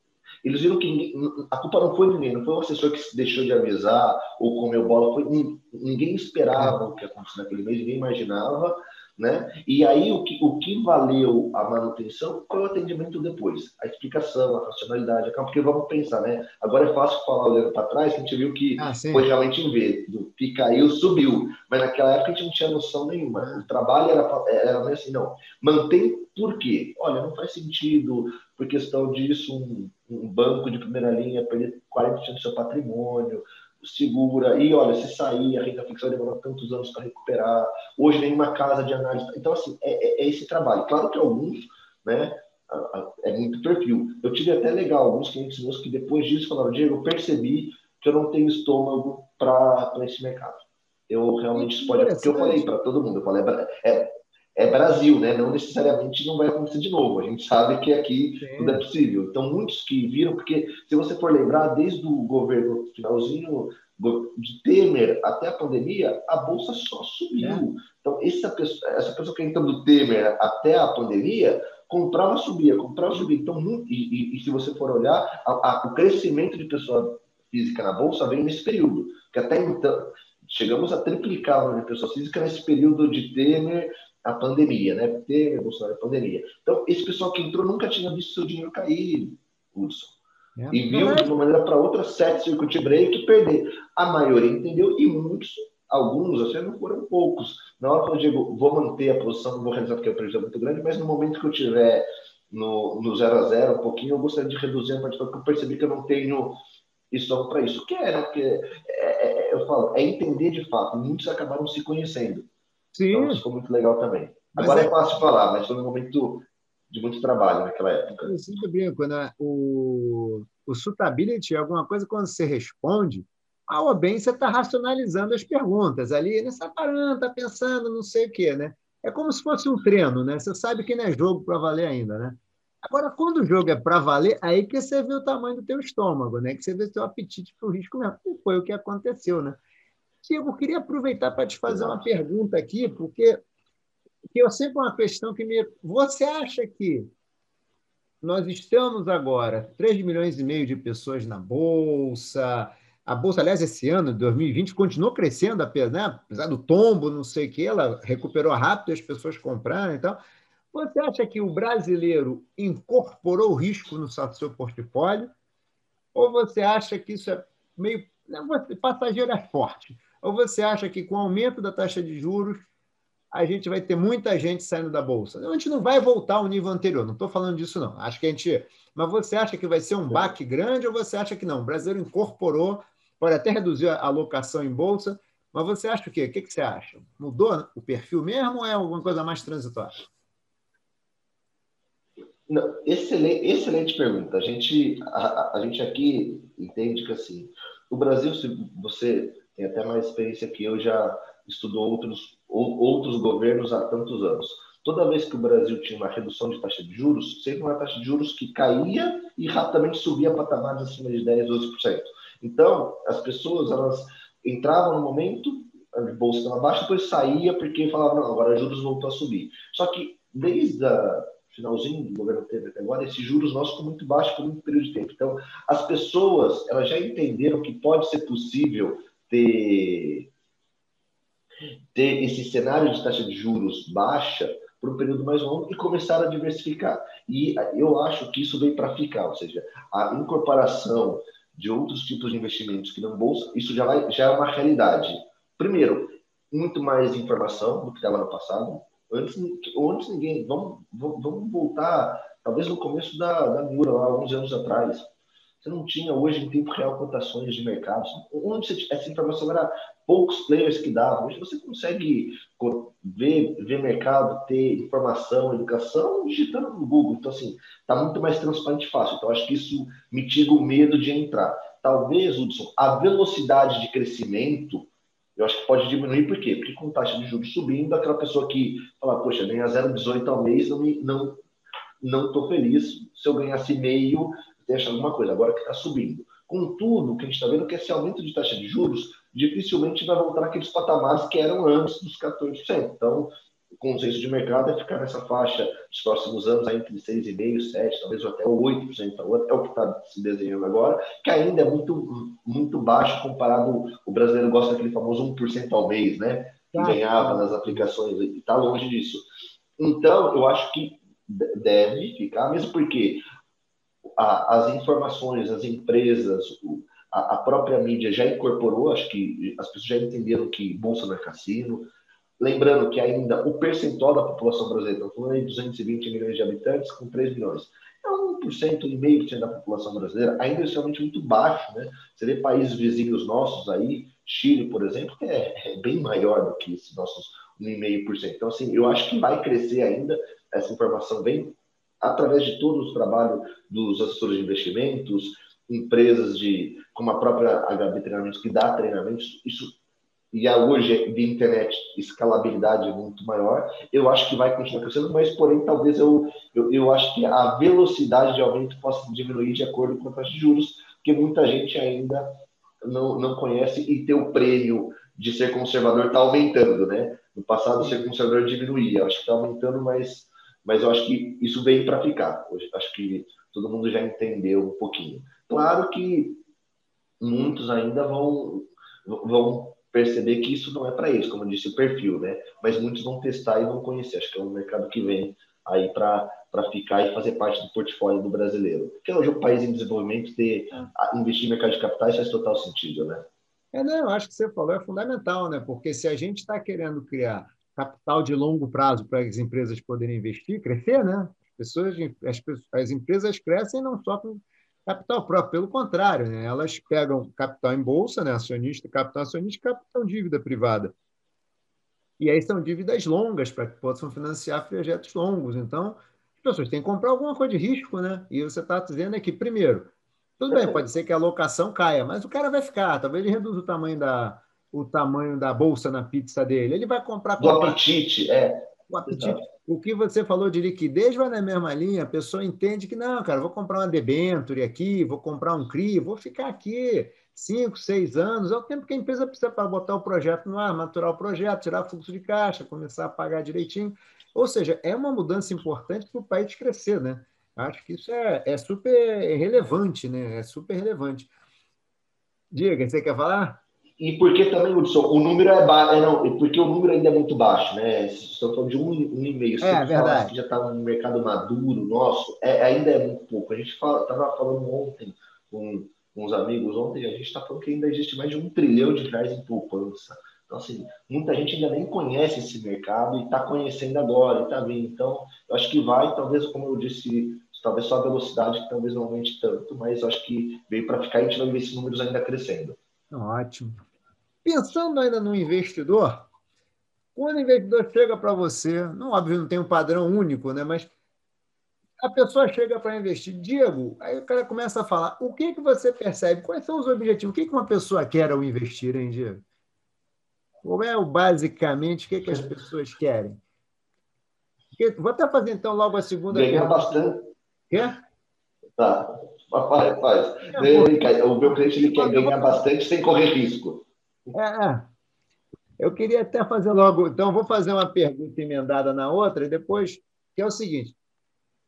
eles viram que ninguém, a culpa não foi ninguém, não foi o assessor que deixou de avisar ou comeu bola, foi ninguém esperava o que aconteceu naquele mês, ninguém imaginava Né? E aí, o que, o que valeu a manutenção foi o atendimento depois, a explicação, a racionalidade, porque vamos pensar, né? Agora é fácil falar olhando para trás, que a gente viu que ah, foi realmente em vez do que caiu, subiu, mas naquela época a gente não tinha noção nenhuma. O trabalho era, era assim, não, mantém por quê? Olha, não faz sentido, por questão disso, um, um banco de primeira linha perder 40% do seu patrimônio, segura, e olha, se sair, a renda fixa vai demorar tantos anos para recuperar, hoje nenhuma casa de análise. Então, assim, é, é, é esse trabalho. Claro que alguns, né, é muito perfil. Eu tive até legal alguns clientes meus que depois disso falaram, Diego, eu percebi que eu não tenho estômago para esse mercado. Eu realmente isso pode. Porque eu falei para todo mundo, eu falei, é, é, é, Brasil, né? Não necessariamente não vai acontecer de novo. A gente sabe que aqui Sim. tudo é possível. Então, muitos que viram, porque se você for lembrar, desde o governo finalzinho de Temer até a pandemia, a bolsa só subiu. É. Então, essa pessoa, essa pessoa que entrou do Temer até a pandemia, comprava, subia, comprava, subia. Então, e, e, e se você for olhar, a, a, o crescimento de pessoa física na bolsa vem nesse período, que até então chegamos a triplicar o número de pessoa física nesse período de Temer a pandemia, né? Bolsonaro, a pandemia. Então, esse pessoal que entrou nunca tinha visto seu dinheiro cair, Hudson. É. E viu de uma maneira para outra sete circuit break perder. A maioria entendeu e muitos, alguns, assim, não foram poucos. Na hora que eu digo, vou manter a posição, não vou realizar porque o prejuízo é muito grande, mas no momento que eu tiver no, no zero a zero um pouquinho, eu gostaria de reduzir a participação, porque eu percebi que eu não tenho estômago para isso. Que é, né? Porque é, é, é, eu falo, é entender de fato. Muitos acabaram se conhecendo. Sim. Então, ficou muito legal também. Mas Agora é... é fácil falar, mas foi um momento de muito trabalho naquela época. Eu sempre brinco, né? O, o suitability é alguma coisa quando você responde, mal ou bem você está racionalizando as perguntas ali, né? Você está parando, está pensando, não sei o quê, né? É como se fosse um treino, né? Você sabe que não é jogo para valer ainda, né? Agora, quando o jogo é para valer, aí que você vê o tamanho do teu estômago, né? Que você vê o seu apetite para o risco mesmo. E foi o que aconteceu, né? Tiago, eu queria aproveitar para te fazer uma pergunta aqui, porque que eu sempre uma questão que me. Você acha que nós estamos agora 3 milhões e meio de pessoas na Bolsa? A Bolsa, aliás, esse ano, 2020, continuou crescendo, né? apesar do tombo, não sei o que, ela recuperou rápido, as pessoas compraram e tal. Você acha que o brasileiro incorporou o risco no seu portfólio? Ou você acha que isso é meio. Passageiro é forte. Ou você acha que com o aumento da taxa de juros, a gente vai ter muita gente saindo da bolsa? A gente não vai voltar ao nível anterior, não estou falando disso, não. Acho que a gente. Mas você acha que vai ser um baque grande ou você acha que não? O brasileiro incorporou, pode até reduzir a alocação em bolsa, mas você acha o quê? O que, você acha? Mudou o perfil mesmo ou é alguma coisa mais transitória? Não, excelente, excelente pergunta. A gente, a, a, gente aqui entende que assim, o Brasil, se você tem até mais experiência que eu, já estudou outros, outros governos há tantos anos. Toda vez que o Brasil tinha uma redução de taxa de juros, sempre uma taxa de juros que caía e rapidamente subia patamares acima de 10, 12%. Então, as pessoas elas entravam no momento, a bolsa estava baixa, depois saía porque falavam, não, agora os juros voltou a subir. Só que desde a finalzinho do governo Temer até agora, esses juros nossos ficam muito baixos por um período de tempo. Então, as pessoas elas já entenderam que pode ser possível ter, ter esse cenário de taxa de juros baixa por um período mais longo e começar a diversificar. E eu acho que isso veio para ficar, ou seja, a incorporação de outros tipos de investimentos que não bolsa, isso já, vai, já é uma realidade. Primeiro, muito mais informação do que estava no passado. Antes, antes ninguém. Vamos, vamos voltar, talvez no começo da, da Mura, lá, 11 anos atrás. Você não tinha hoje em tempo real cotações de mercados. Onde você, essa informação era poucos players que davam. Hoje você consegue ver, ver mercado, ter informação, educação, digitando no Google. Então, assim, está muito mais transparente e fácil. Então, acho que isso mitiga o medo de entrar. Talvez, Hudson, a velocidade de crescimento, eu acho que pode diminuir. Por quê? Porque com taxa de juros subindo, aquela pessoa que fala, poxa, ganha 0,18 ao mês, não estou não, não feliz. Se eu ganhasse meio, deixa alguma coisa, agora que está subindo. Contudo, o que a gente está vendo é que esse aumento de taxa de juros dificilmente vai voltar aqueles patamares que eram antes dos 14%. Então, o consenso de mercado é ficar nessa faixa nos próximos anos, entre 6,5%, 7%, talvez até 8% ao ano, é o que está se desenhando agora, que ainda é muito, muito baixo comparado, o brasileiro gosta daquele famoso 1% ao mês, né? que ganhava nas aplicações, e está longe disso. Então, eu acho que deve ficar, mesmo porque a, as informações, as empresas, a, a, própria mídia já incorporou, acho que as pessoas já entenderam que bolsa não é cassino. Lembrando que ainda o percentual da população brasileira, estamos falando de 220 milhões de habitantes com 3 milhões, é 1%, 1,5% da população brasileira, ainda é extremamente muito baixo. Né? Você vê países vizinhos nossos aí, Chile, por exemplo, que é, é bem maior do que esses nossos 1,5%. Então, assim, eu acho que vai crescer ainda, essa informação vem através de todo o trabalho dos assessores de investimentos, empresas de, como a própria HB Treinamentos, que dá treinamentos, isso e hoje de internet escalabilidade muito maior, eu acho que vai continuar crescendo, mas porém talvez eu, eu, eu acho que a velocidade de aumento possa diminuir de acordo com a taxa de juros, porque muita gente ainda não, não conhece e ter o prêmio de ser conservador está aumentando, né? No passado ser conservador diminuía, acho que está aumentando, mas, mas eu acho que isso veio para ficar. Acho que todo mundo já entendeu um pouquinho. Claro que muitos ainda vão vão perceber que isso não é para eles, como eu disse, o perfil, né? Mas muitos vão testar e vão conhecer. Acho que é um mercado que vem aí para ficar e fazer parte do portfólio do brasileiro. Porque hoje o país em desenvolvimento ter investir em mercado de capitais faz total sentido, né? É, não, acho que você falou é fundamental, né? Porque se a gente está querendo criar capital de longo prazo para as empresas poderem investir, crescer, né? As pessoas, as, as empresas crescem não só com capital próprio, pelo contrário, né? elas pegam capital em bolsa, né? acionista, capital acionista capital dívida privada. E aí são dívidas longas para que possam financiar projetos longos. Então, as pessoas têm que comprar alguma coisa de risco, né? E você está dizendo aqui, primeiro, tudo bem, pode ser que a alocação caia, mas o cara vai ficar, talvez ele reduza o tamanho da, o tamanho da bolsa na pizza dele. Ele vai comprar. Do apetite, é. O apetite o que você falou de liquidez vai na mesma linha, a pessoa entende que, não, cara, vou comprar uma debenture aqui, vou comprar um CRI, vou ficar aqui cinco, seis anos, é o tempo que a empresa precisa para botar o projeto no ar, maturar o projeto, tirar fluxo de caixa, começar a pagar direitinho. Ou seja, é uma mudança importante para o país crescer, né? Acho que isso é, é super relevante, né? É super relevante. Diga, você quer falar? E porque também, Hudson, o número é baixo, é, não, porque o número ainda é muito baixo, né? Estamos falando de um, um e meio. É, verdade. Que já está no mercado maduro nosso, é, ainda é muito pouco. A gente estava falando ontem com, com uns amigos, ontem a gente está falando que ainda existe mais de um trilhão de reais em poupança. Então, assim, muita gente ainda nem conhece esse mercado e está conhecendo agora, e está vindo. Então, eu acho que vai, talvez, como eu disse, talvez só a velocidade, que talvez não aumente tanto, mas acho que veio para ficar e a gente vai ver esses números ainda crescendo. Ótimo. Pensando ainda no investidor, quando o investidor chega para você, não óbvio não tem um padrão único, né? Mas a pessoa chega para investir, Diego, aí o cara começa a falar, o que que você percebe? Quais são os objetivos? O que que uma pessoa quer ao investir, hein, Diego? Como é o basicamente o que que as pessoas querem? Vou até fazer então logo a segunda Ganhar bastante. Quer? Tá. Faz, faz. O meu cliente ele quer ganhar bastante sem correr risco. É, eu queria até fazer logo. Então, vou fazer uma pergunta emendada na outra, e depois, que é o seguinte: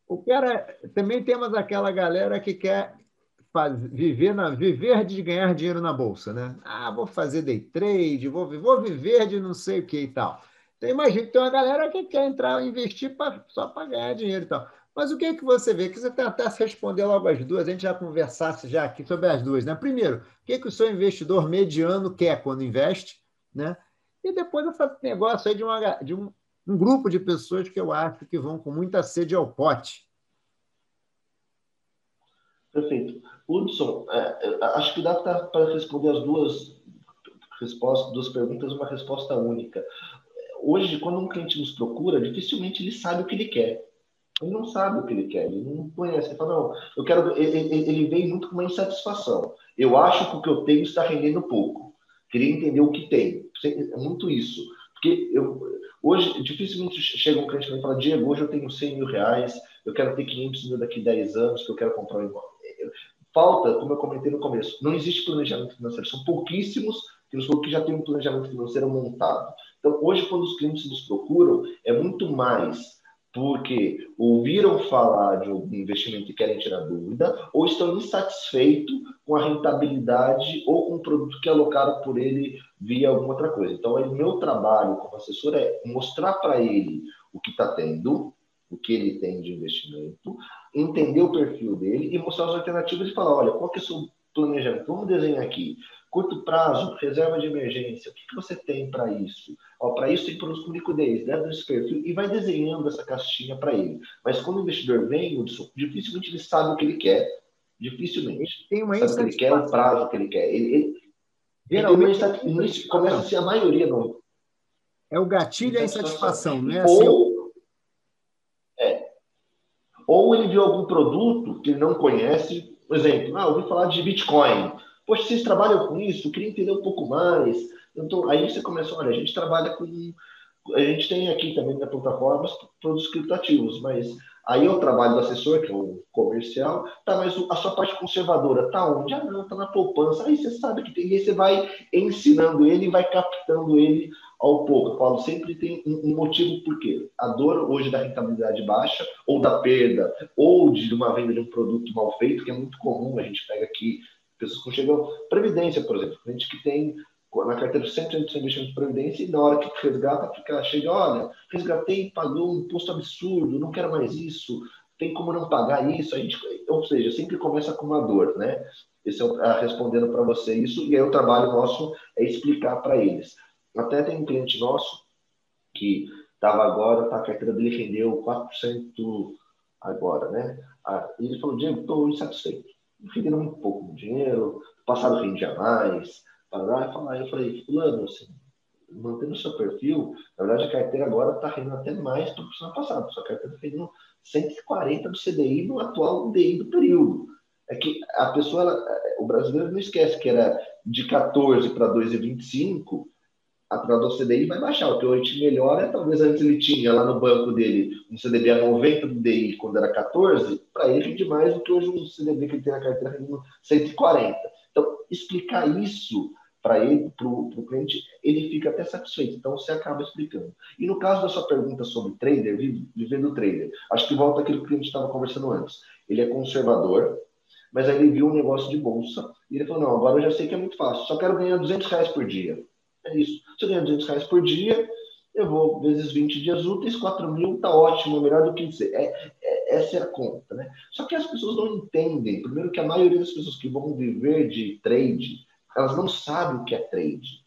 o cara. Também temos aquela galera que quer fazer, viver, na, viver de ganhar dinheiro na bolsa, né? Ah, vou fazer day trade, vou, vou viver de não sei o que e tal. Então, imagina que tem uma galera que quer entrar, investir pra, só para ganhar dinheiro e tal. Mas o que, é que você vê? Que você tentasse responder logo as duas, a gente já conversasse já aqui sobre as duas. Né? Primeiro, o que, é que o seu investidor mediano quer quando investe? Né? E depois faço negócio aí de, uma, de um, um grupo de pessoas que eu acho que vão com muita sede ao pote. Perfeito. Hudson, é, é acho que dá para responder as duas respostas, duas perguntas, uma resposta única. Hoje, quando um cliente nos procura, dificilmente ele sabe o que ele quer. Ele não sabe o que ele quer, ele não conhece. Ele fala, não, eu quero. Ele, ele vem muito com uma insatisfação. Eu acho que o que eu tenho está rendendo pouco. Queria entender o que tem. É muito isso. Porque eu, hoje, dificilmente chega um cliente e fala, Diego, hoje eu tenho 100 mil reais, eu quero ter 500 mil daqui a 10 anos, que eu quero comprar um imóvel. Falta, como eu comentei no começo, não existe planejamento financeiro. São pouquíssimos que já têm um planejamento financeiro montado. Então, hoje, quando os clientes nos procuram, é muito mais porque ouviram falar de um investimento e querem tirar dúvida, ou estão insatisfeitos com a rentabilidade ou com o produto que alocaram por ele via alguma outra coisa. Então, o meu trabalho como assessor é mostrar para ele o que está tendo, o que ele tem de investimento, entender o perfil dele e mostrar as alternativas e falar, olha, qual que é o seu planejamento? Vamos desenhar aqui. Curto prazo, reserva de emergência, o que, que você tem para isso? Para isso tem produtos com liquidez, dentro desse perfil, e vai desenhando essa caixinha para ele. Mas quando o investidor vem, Hudson, dificilmente ele sabe o que ele quer. Dificilmente. Tem uma sabe o que ele quer, o prazo que ele quer. Ele, ele, Geralmente, ele começa a ser a maioria. Não. É o gatilho e a insatisfação, né? Assim, ou, é, ou ele viu algum produto que ele não conhece, por exemplo, ah, ouvi falar de Bitcoin. Poxa, vocês trabalham com isso? Eu queria entender um pouco mais. Então, aí você começa, olha, a gente trabalha com. A gente tem aqui também na plataforma produtos criptativos, mas aí é o trabalho do assessor, que é o comercial, tá, mas a sua parte conservadora tá onde? Ah, não, tá na poupança. Aí você sabe que tem, aí você vai ensinando ele vai captando ele ao pouco. Eu falo, sempre tem um, motivo por quê. A dor hoje da rentabilidade baixa, ou da perda, ou de uma venda de um produto mal feito, que é muito comum, a gente pega aqui pessoas que chegam. Previdência, por exemplo, gente que tem na carteira 100% de investimento de previdência e na hora que resgata, fica, chega, olha, resgatei, pagou um imposto absurdo, não quero mais isso, tem como não pagar isso, a gente, ou seja, sempre começa com uma dor, né? Esse é o, respondendo para você isso, e aí o trabalho nosso é explicar para eles. Até tem um cliente nosso que estava agora, tá, a carteira dele rendeu 4% agora, né? Ah, ele falou, Diego, estou insatisfeito rendendo muito pouco dinheiro, passado rendia mais, para falar. Eu falei, fulano, assim, mantendo o seu perfil, na verdade a carteira agora está rendendo até mais do que o ano passado. Sua carteira está rendendo 140 do CDI no atual DI do período. É que a pessoa, ela, o brasileiro não esquece que era de 14 para 2,25, a do CDI vai baixar. O que hoje melhora, talvez antes ele tinha lá no banco dele um CDB a 90 do DI quando era 14, para ele rende mais do que hoje um CDB que ele tem na carteira rendendo 140. Então, explicar isso para ele, para o cliente, ele fica até satisfeito. Então, você acaba explicando. E no caso da sua pergunta sobre trader, vivendo trader, acho que volta aquilo que a gente estava conversando antes. Ele é conservador, mas aí ele viu um negócio de bolsa e ele falou: não, agora eu já sei que é muito fácil, só quero ganhar 200 reais por dia. É isso. Se eu ganhar 200 reais por dia, eu vou vezes 20 dias úteis, 4 mil tá ótimo, melhor do que dizer. É, é, essa é a conta, né? Só que as pessoas não entendem. Primeiro que a maioria das pessoas que vão viver de trade, elas não sabem o que é trade.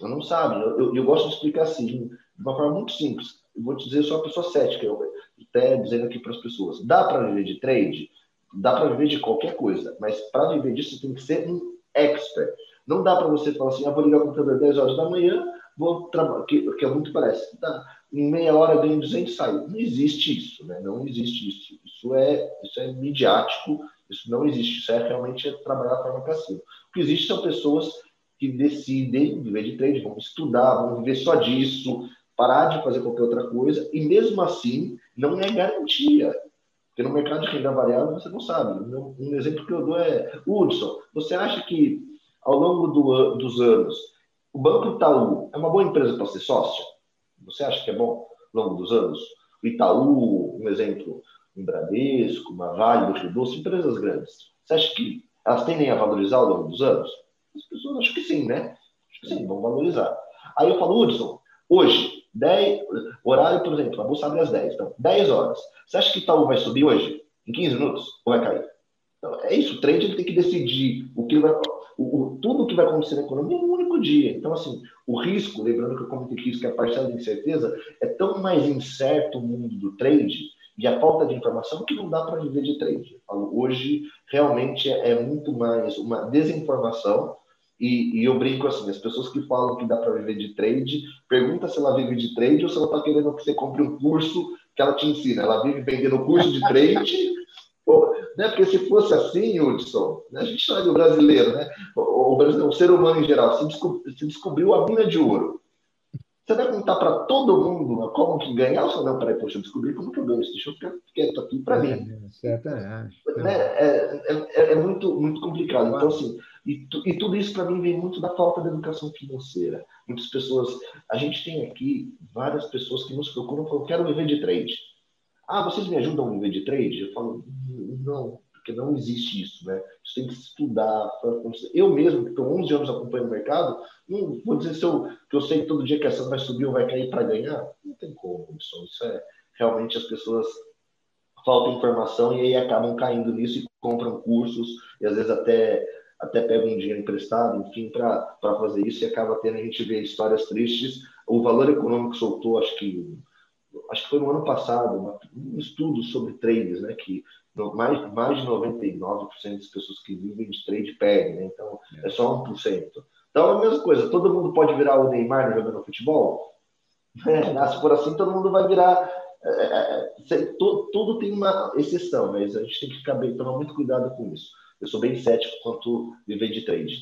Elas não sabem. Eu, eu, eu gosto de explicar assim, de uma forma muito simples. Eu vou te dizer, eu sou uma pessoa cética, eu até dizendo aqui para as pessoas. Dá para viver de trade? Dá para viver de qualquer coisa, mas para viver disso tem que ser um expert. Não dá para você falar assim, ah, vou ligar o computador 10 horas da manhã, vou trabalhar, que, que é muito parece. Tá, em meia hora eu ganho 200 saio. Não existe isso, né? Não existe isso. Isso é, isso é midiático, isso não existe. Isso é realmente trabalhar a forma passiva. O que existe são pessoas que decidem viver de trade, vão estudar, vão viver só disso, parar de fazer qualquer outra coisa, e mesmo assim, não é garantia. Porque no mercado de renda variável você não sabe. Um exemplo que eu dou é, Hudson, você acha que ao longo do, dos anos, o Banco Itaú é uma boa empresa para ser sócio? Você acha que é bom ao longo dos anos? O Itaú, um exemplo, um Bradesco, uma Vale, do Rio Doce, empresas grandes. Você acha que elas tendem a valorizar ao longo dos anos? As pessoas acham que sim, né? Acho que sim, vão valorizar. Aí eu falo, Hudson, hoje, 10, horário, por exemplo, a bolsa abre às 10, então, 10 horas. Você acha que Itaú vai subir hoje? Em 15 minutos? Ou vai cair? Então, é isso, o trade ele tem que decidir o que vai o, o, tudo que vai acontecer na economia num único dia. Então, assim, o risco, lembrando que eu comentei risco é a parcela de incerteza, é tão mais incerto o mundo do trade e a falta de informação que não dá para viver de trade. Hoje, realmente, é, é muito mais uma desinformação e, e, eu brinco assim, as pessoas que falam que dá para viver de trade, pergunta se ela vive de trade ou se ela está querendo que você compre um curso que ela te ensina. Ela vive vendendo curso de trade né? Porque se fosse assim, Hudson, né? a gente é do brasileiro, né? O, o, brasileiro, o ser humano em geral, se, descob, se descobriu a mina de ouro. Você vai contar para todo mundo como que ganhar? Ou não, peraí, poxa, eu descobri como que eu ganho isso, deixa eu ficar quieto aqui para mim. É, certo, é. Né? É, é, é, é, muito, muito complicado. Então, assim, E, tu, e tudo isso, para mim, vem muito da falta de educação financeira. Muitas pessoas. A gente tem aqui várias pessoas que nos procuram e falam: quero viver de trade. Ah, vocês me ajudam a viver de trade? Eu falo: não, porque não existe isso, né? Você tem que estudar. Eu mesmo, que estou 11 anos acompanhando o mercado, não vou dizer se eu, que eu sei todo dia que a ação vai subir ou vai cair para ganhar. Não tem como, isso. É realmente as pessoas falta informação e aí acabam caindo nisso e compram cursos e às vezes até até pegam um dinheiro emprestado, enfim, para fazer isso e acaba tendo a gente ver histórias tristes. O Valor Econômico soltou, acho que acho que foi no ano passado, um estudo sobre trades, né, que mais, mais de 99% das pessoas que vivem de trade perdem, né? então é. é só 1%. Então é a mesma coisa, todo mundo pode virar o Neymar jogando futebol? É, se for assim, todo mundo vai virar é, é tudo, tudo, tem uma exceção, mas a gente tem que ficar bem, tomar muito cuidado com isso. Eu sou bem cético quanto viver de trade.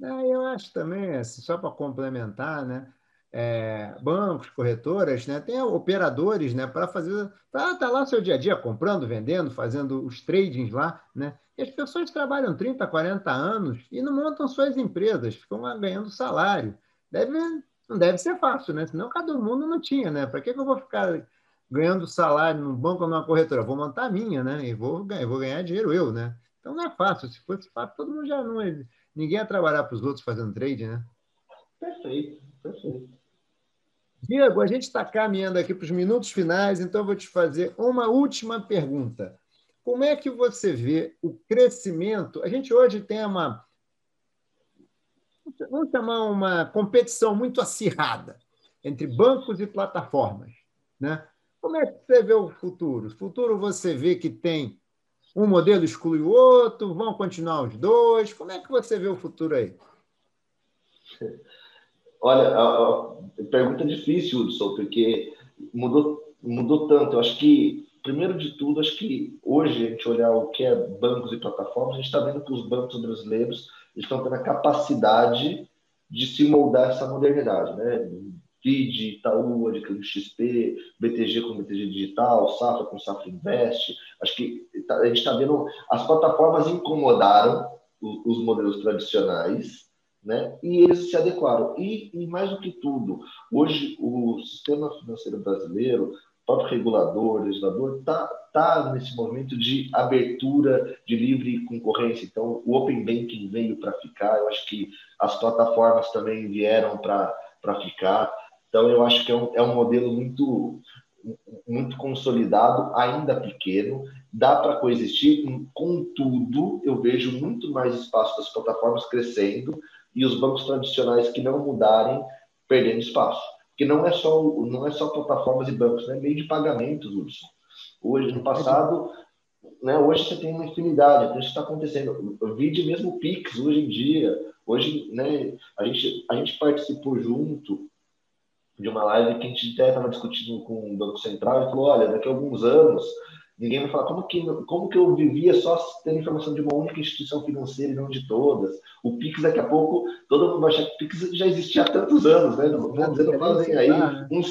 eu acho também, assim, só para complementar, né? É, bancos, corretoras, né? Tem operadores, né? Para fazer, estar tá lá seu dia a dia comprando, vendendo, fazendo os tradings lá, né? E as pessoas trabalham 30, 40 anos e não montam suas empresas, ficam lá ganhando salário. Deve, não deve ser fácil, né? Senão cada mundo não tinha, né? Para que, que eu vou ficar ganhando salário num banco ou numa corretora, vou montar a minha, né? E vou, vou ganhar dinheiro eu, né? Então não é fácil. Se fosse fácil, todo mundo já não. Ninguém ia trabalhar para os outros fazendo trade, né? Perfeito, perfeito. Diego, a gente está caminhando aqui para os minutos finais, então eu vou te fazer uma última pergunta. Como é que você vê o crescimento? A gente hoje tem uma. Vamos chamar uma competição muito acirrada entre bancos e plataformas. Né? Como é que você vê o futuro? O futuro você vê que tem um modelo exclui o outro, vão continuar os dois? Como é que você vê o futuro aí? Olha, a, a pergunta difícil, Hudson, porque mudou, mudou tanto. Eu acho que, primeiro de tudo, acho que hoje a gente olhar o que é bancos e plataformas, a gente está vendo que os bancos brasileiros estão tendo a capacidade de se moldar essa modernidade, né? FID, Itaú, adquirindo XP, BTG com BTG Digital, Safra com Safra Invest. Acho que tá, a gente está vendo as plataformas incomodaram os, modelos tradicionais, né? E eles se adequaram. E, e, mais do que tudo, hoje o sistema financeiro brasileiro, o próprio regulador, legislador, está tá nesse momento de abertura de livre concorrência. Então, o Open Banking veio para ficar. Eu acho que as plataformas também vieram para ficar. Então, eu acho que é um, é um modelo muito, muito consolidado, ainda pequeno, dá para coexistir, contudo, eu vejo muito mais espaço das plataformas crescendo e os bancos tradicionais que não mudarem perdendo espaço. Porque não é só, não é só plataformas e bancos, é né? meio de pagamentos, Hudson. Hoje, no passado, né, hoje você tem uma infinidade, isso está acontecendo. O vídeo mesmo Pix hoje em dia, hoje né, a, gente, a gente participou junto de uma live que a gente até estava discutindo com o Banco Central e falou, olha, daqui a alguns anos ninguém vai falar como que, como que eu vivia só tendo informação de uma única instituição financeira e não de todas. O Pix, daqui a pouco, todo mundo vai achar que o Pix já existia há tantos anos, né? Não, não, não fazem aí um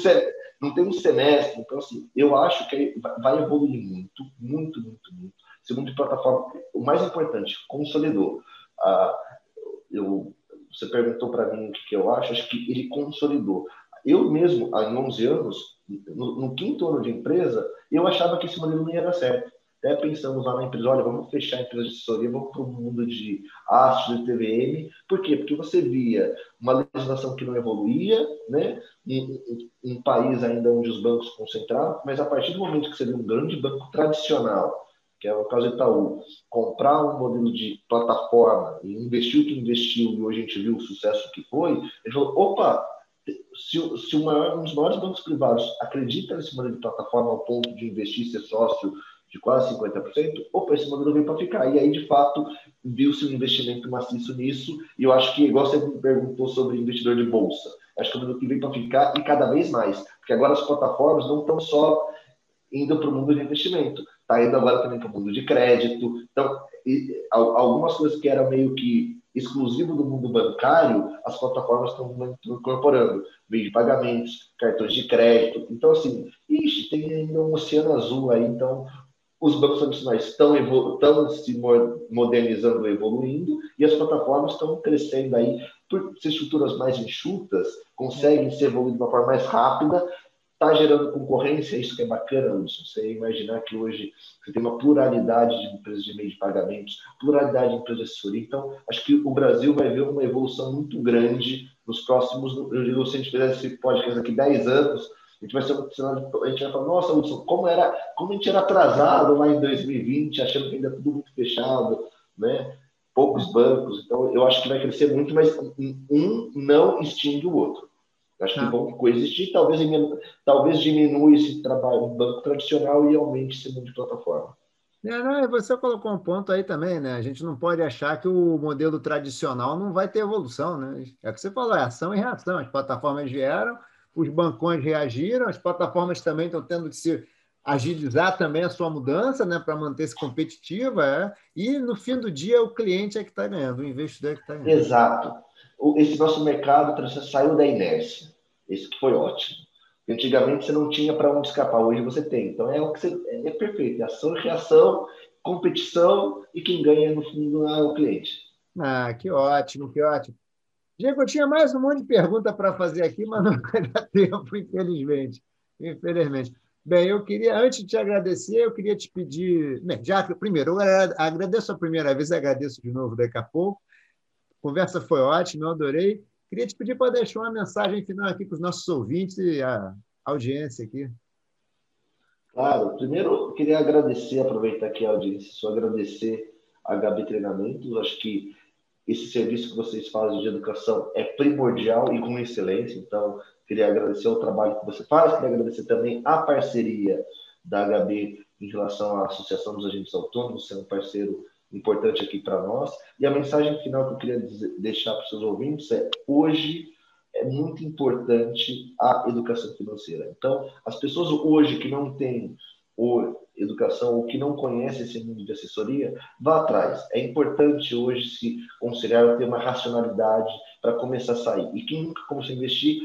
não tem um semestre. Então, assim, eu acho que vai evoluir muito, muito, muito, muito. Segundo plataforma, o mais importante, consolidou. Ah, eu, você perguntou para mim o que, que eu acho, acho que ele consolidou. Eu mesmo, há 11 anos, no, no, quinto ano de empresa, eu achava que esse modelo não ia dar certo. Até pensamos lá na empresa, olha, vamos fechar a empresa de assessoria, vamos para o mundo de aços, de TVM. Por quê? Porque você via uma legislação que não evoluía, né? Um, um país ainda onde os bancos concentravam, mas a partir do momento que você vê um grande banco tradicional, que é o caso do Itaú, comprar um modelo de plataforma e investir o que investiu, e hoje a gente viu o sucesso que foi, ele falou, opa, se, se um dos maiores bancos privados acredita nesse modelo de plataforma ao ponto de investir ser sócio de quase 50%, opa, esse modelo veio para ficar. E aí, de fato, viu-se um investimento maciço nisso, e eu acho que, igual você me perguntou sobre investidor de bolsa, acho que é um modelo que veio para ficar e cada vez mais, porque agora as plataformas não estão só indo para o mundo de investimento, está indo agora também para o mundo de crédito. Então, e, algumas coisas que eram meio que exclusivo do mundo bancário, as plataformas estão incorporando meio de pagamentos, cartões de crédito. Então, assim, ixi, tem ainda um oceano azul aí. Então, os bancos tradicionais estão, estão se modernizando, evoluindo, e as plataformas estão crescendo aí por ser estruturas mais enxutas, conseguem se evoluir de uma forma mais rápida, está gerando concorrência, isso que é bacana, Wilson. Você imaginar que hoje você tem uma pluralidade de empresas de meio de pagamentos, pluralidade de empresas de assessoria. Então, acho que o Brasil vai ver uma evolução muito grande nos próximos, eu digo, se a gente fizer esse podcast daqui 10 anos, a gente vai ser a gente vai falar, nossa, Wilson, como era, como a gente era atrasado lá em 2020, achando que ainda tudo muito fechado, né? Poucos bancos. Então, eu acho que vai crescer muito, mas um não extingue o outro. Acho que ah. vão coexistir, talvez, talvez diminua esse trabalho no banco tradicional e aumente esse mundo de plataforma. É, não, você colocou um ponto aí também, né? A gente não pode achar que o modelo tradicional não vai ter evolução, né? É o que você falou, é ação e reação. As plataformas vieram, os bancões reagiram, as plataformas também estão tendo que se agilizar também a sua mudança, né, para manter-se competitiva, é? e no fim do dia o cliente é que está ganhando, o investidor é que está ganhando. Exato. Esse nosso mercado saiu da inércia. Isso que foi ótimo. Antigamente você não tinha para onde escapar, hoje você tem. Então é o que você, é, perfeito, é ação e reação, competição e quem ganha no fundo é o cliente. Ah, que ótimo, que ótimo. Diego, eu tinha mais um monte de pergunta para fazer aqui, mas não vai dar tempo, infelizmente. Infelizmente. Bem, eu queria, antes de te agradecer, eu queria te pedir. Bem, já, primeiro, eu agradeço a primeira vez, agradeço de novo daqui a pouco. A conversa foi ótima, eu adorei. Queria te pedir para deixar uma mensagem final aqui para os nossos ouvintes e a audiência aqui. Claro, primeiro eu queria agradecer, aproveitar aqui a audiência, só agradecer a Gabi Treinamentos. Acho que esse serviço que vocês fazem de educação é primordial e com excelência. Então, queria agradecer o trabalho que você faz, queria agradecer também a parceria da HB em relação à Associação dos Agentes Autônomos, sendo parceiro importante aqui para nós. E a mensagem final que eu queria deixar para os seus ouvintes é: hoje é muito importante a educação financeira. Então, as pessoas hoje que não têm ou educação ou que não conhecem esse mundo de assessoria, vá atrás. É importante hoje se considerar ter uma racionalidade para começar a sair. E quem nunca começou a investir,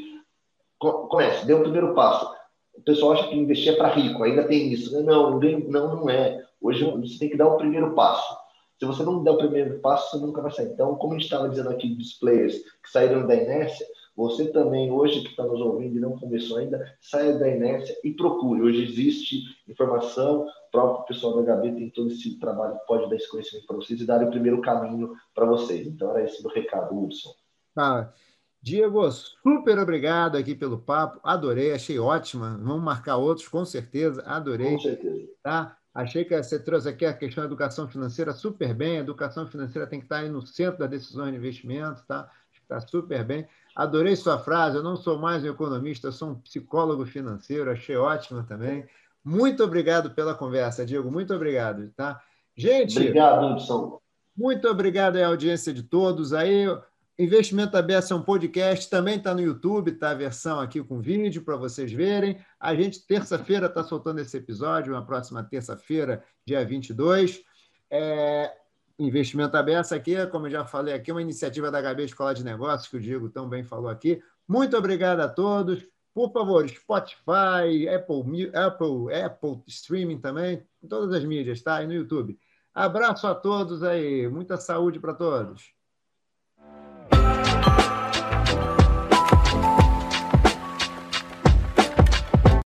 comece, dê o primeiro passo. O pessoal acha que investir é para rico, ainda tem isso. Não, não, não é. Hoje você tem que dar o primeiro passo. Se você não der o primeiro passo, você nunca vai sair. Então, como a gente estava dizendo aqui dos players que saíram da inércia, você também, hoje que está nos ouvindo e não começou ainda, saia da inércia e procure. Hoje existe informação, o próprio pessoal da HB tem todo esse trabalho que pode dar esse conhecimento para vocês e dar o primeiro caminho para vocês. Então, era esse o recado, Hudson. Tá. Diego, super obrigado aqui pelo papo. Adorei, achei ótima. Vamos marcar outros, com certeza. Adorei. Com certeza. Tá? Achei que você trouxe aqui a questão da educação financeira super bem. A educação financeira tem que estar aí no centro das decisões de investimento, tá? Está super bem. Adorei sua frase. Eu não sou mais um economista, eu sou um psicólogo financeiro. Achei ótima também. Muito obrigado pela conversa, Diego. Muito obrigado, tá? Gente. Obrigado, Hudson. Muito obrigado à audiência de todos aí. Investimento Aberto é um podcast, também está no YouTube, está a versão aqui com vídeo para vocês verem. A gente, terça-feira, está soltando esse episódio, uma próxima terça-feira, dia 22. É, Investimento Aberto aqui, como eu já falei aqui, uma iniciativa da HB Escola de Negócios, que o Diego tão bem falou aqui. Muito obrigado a todos. Por favor, Spotify, Apple, Apple, Apple Streaming também, todas as mídias, tá? E no YouTube. Abraço a todos aí, muita saúde para todos.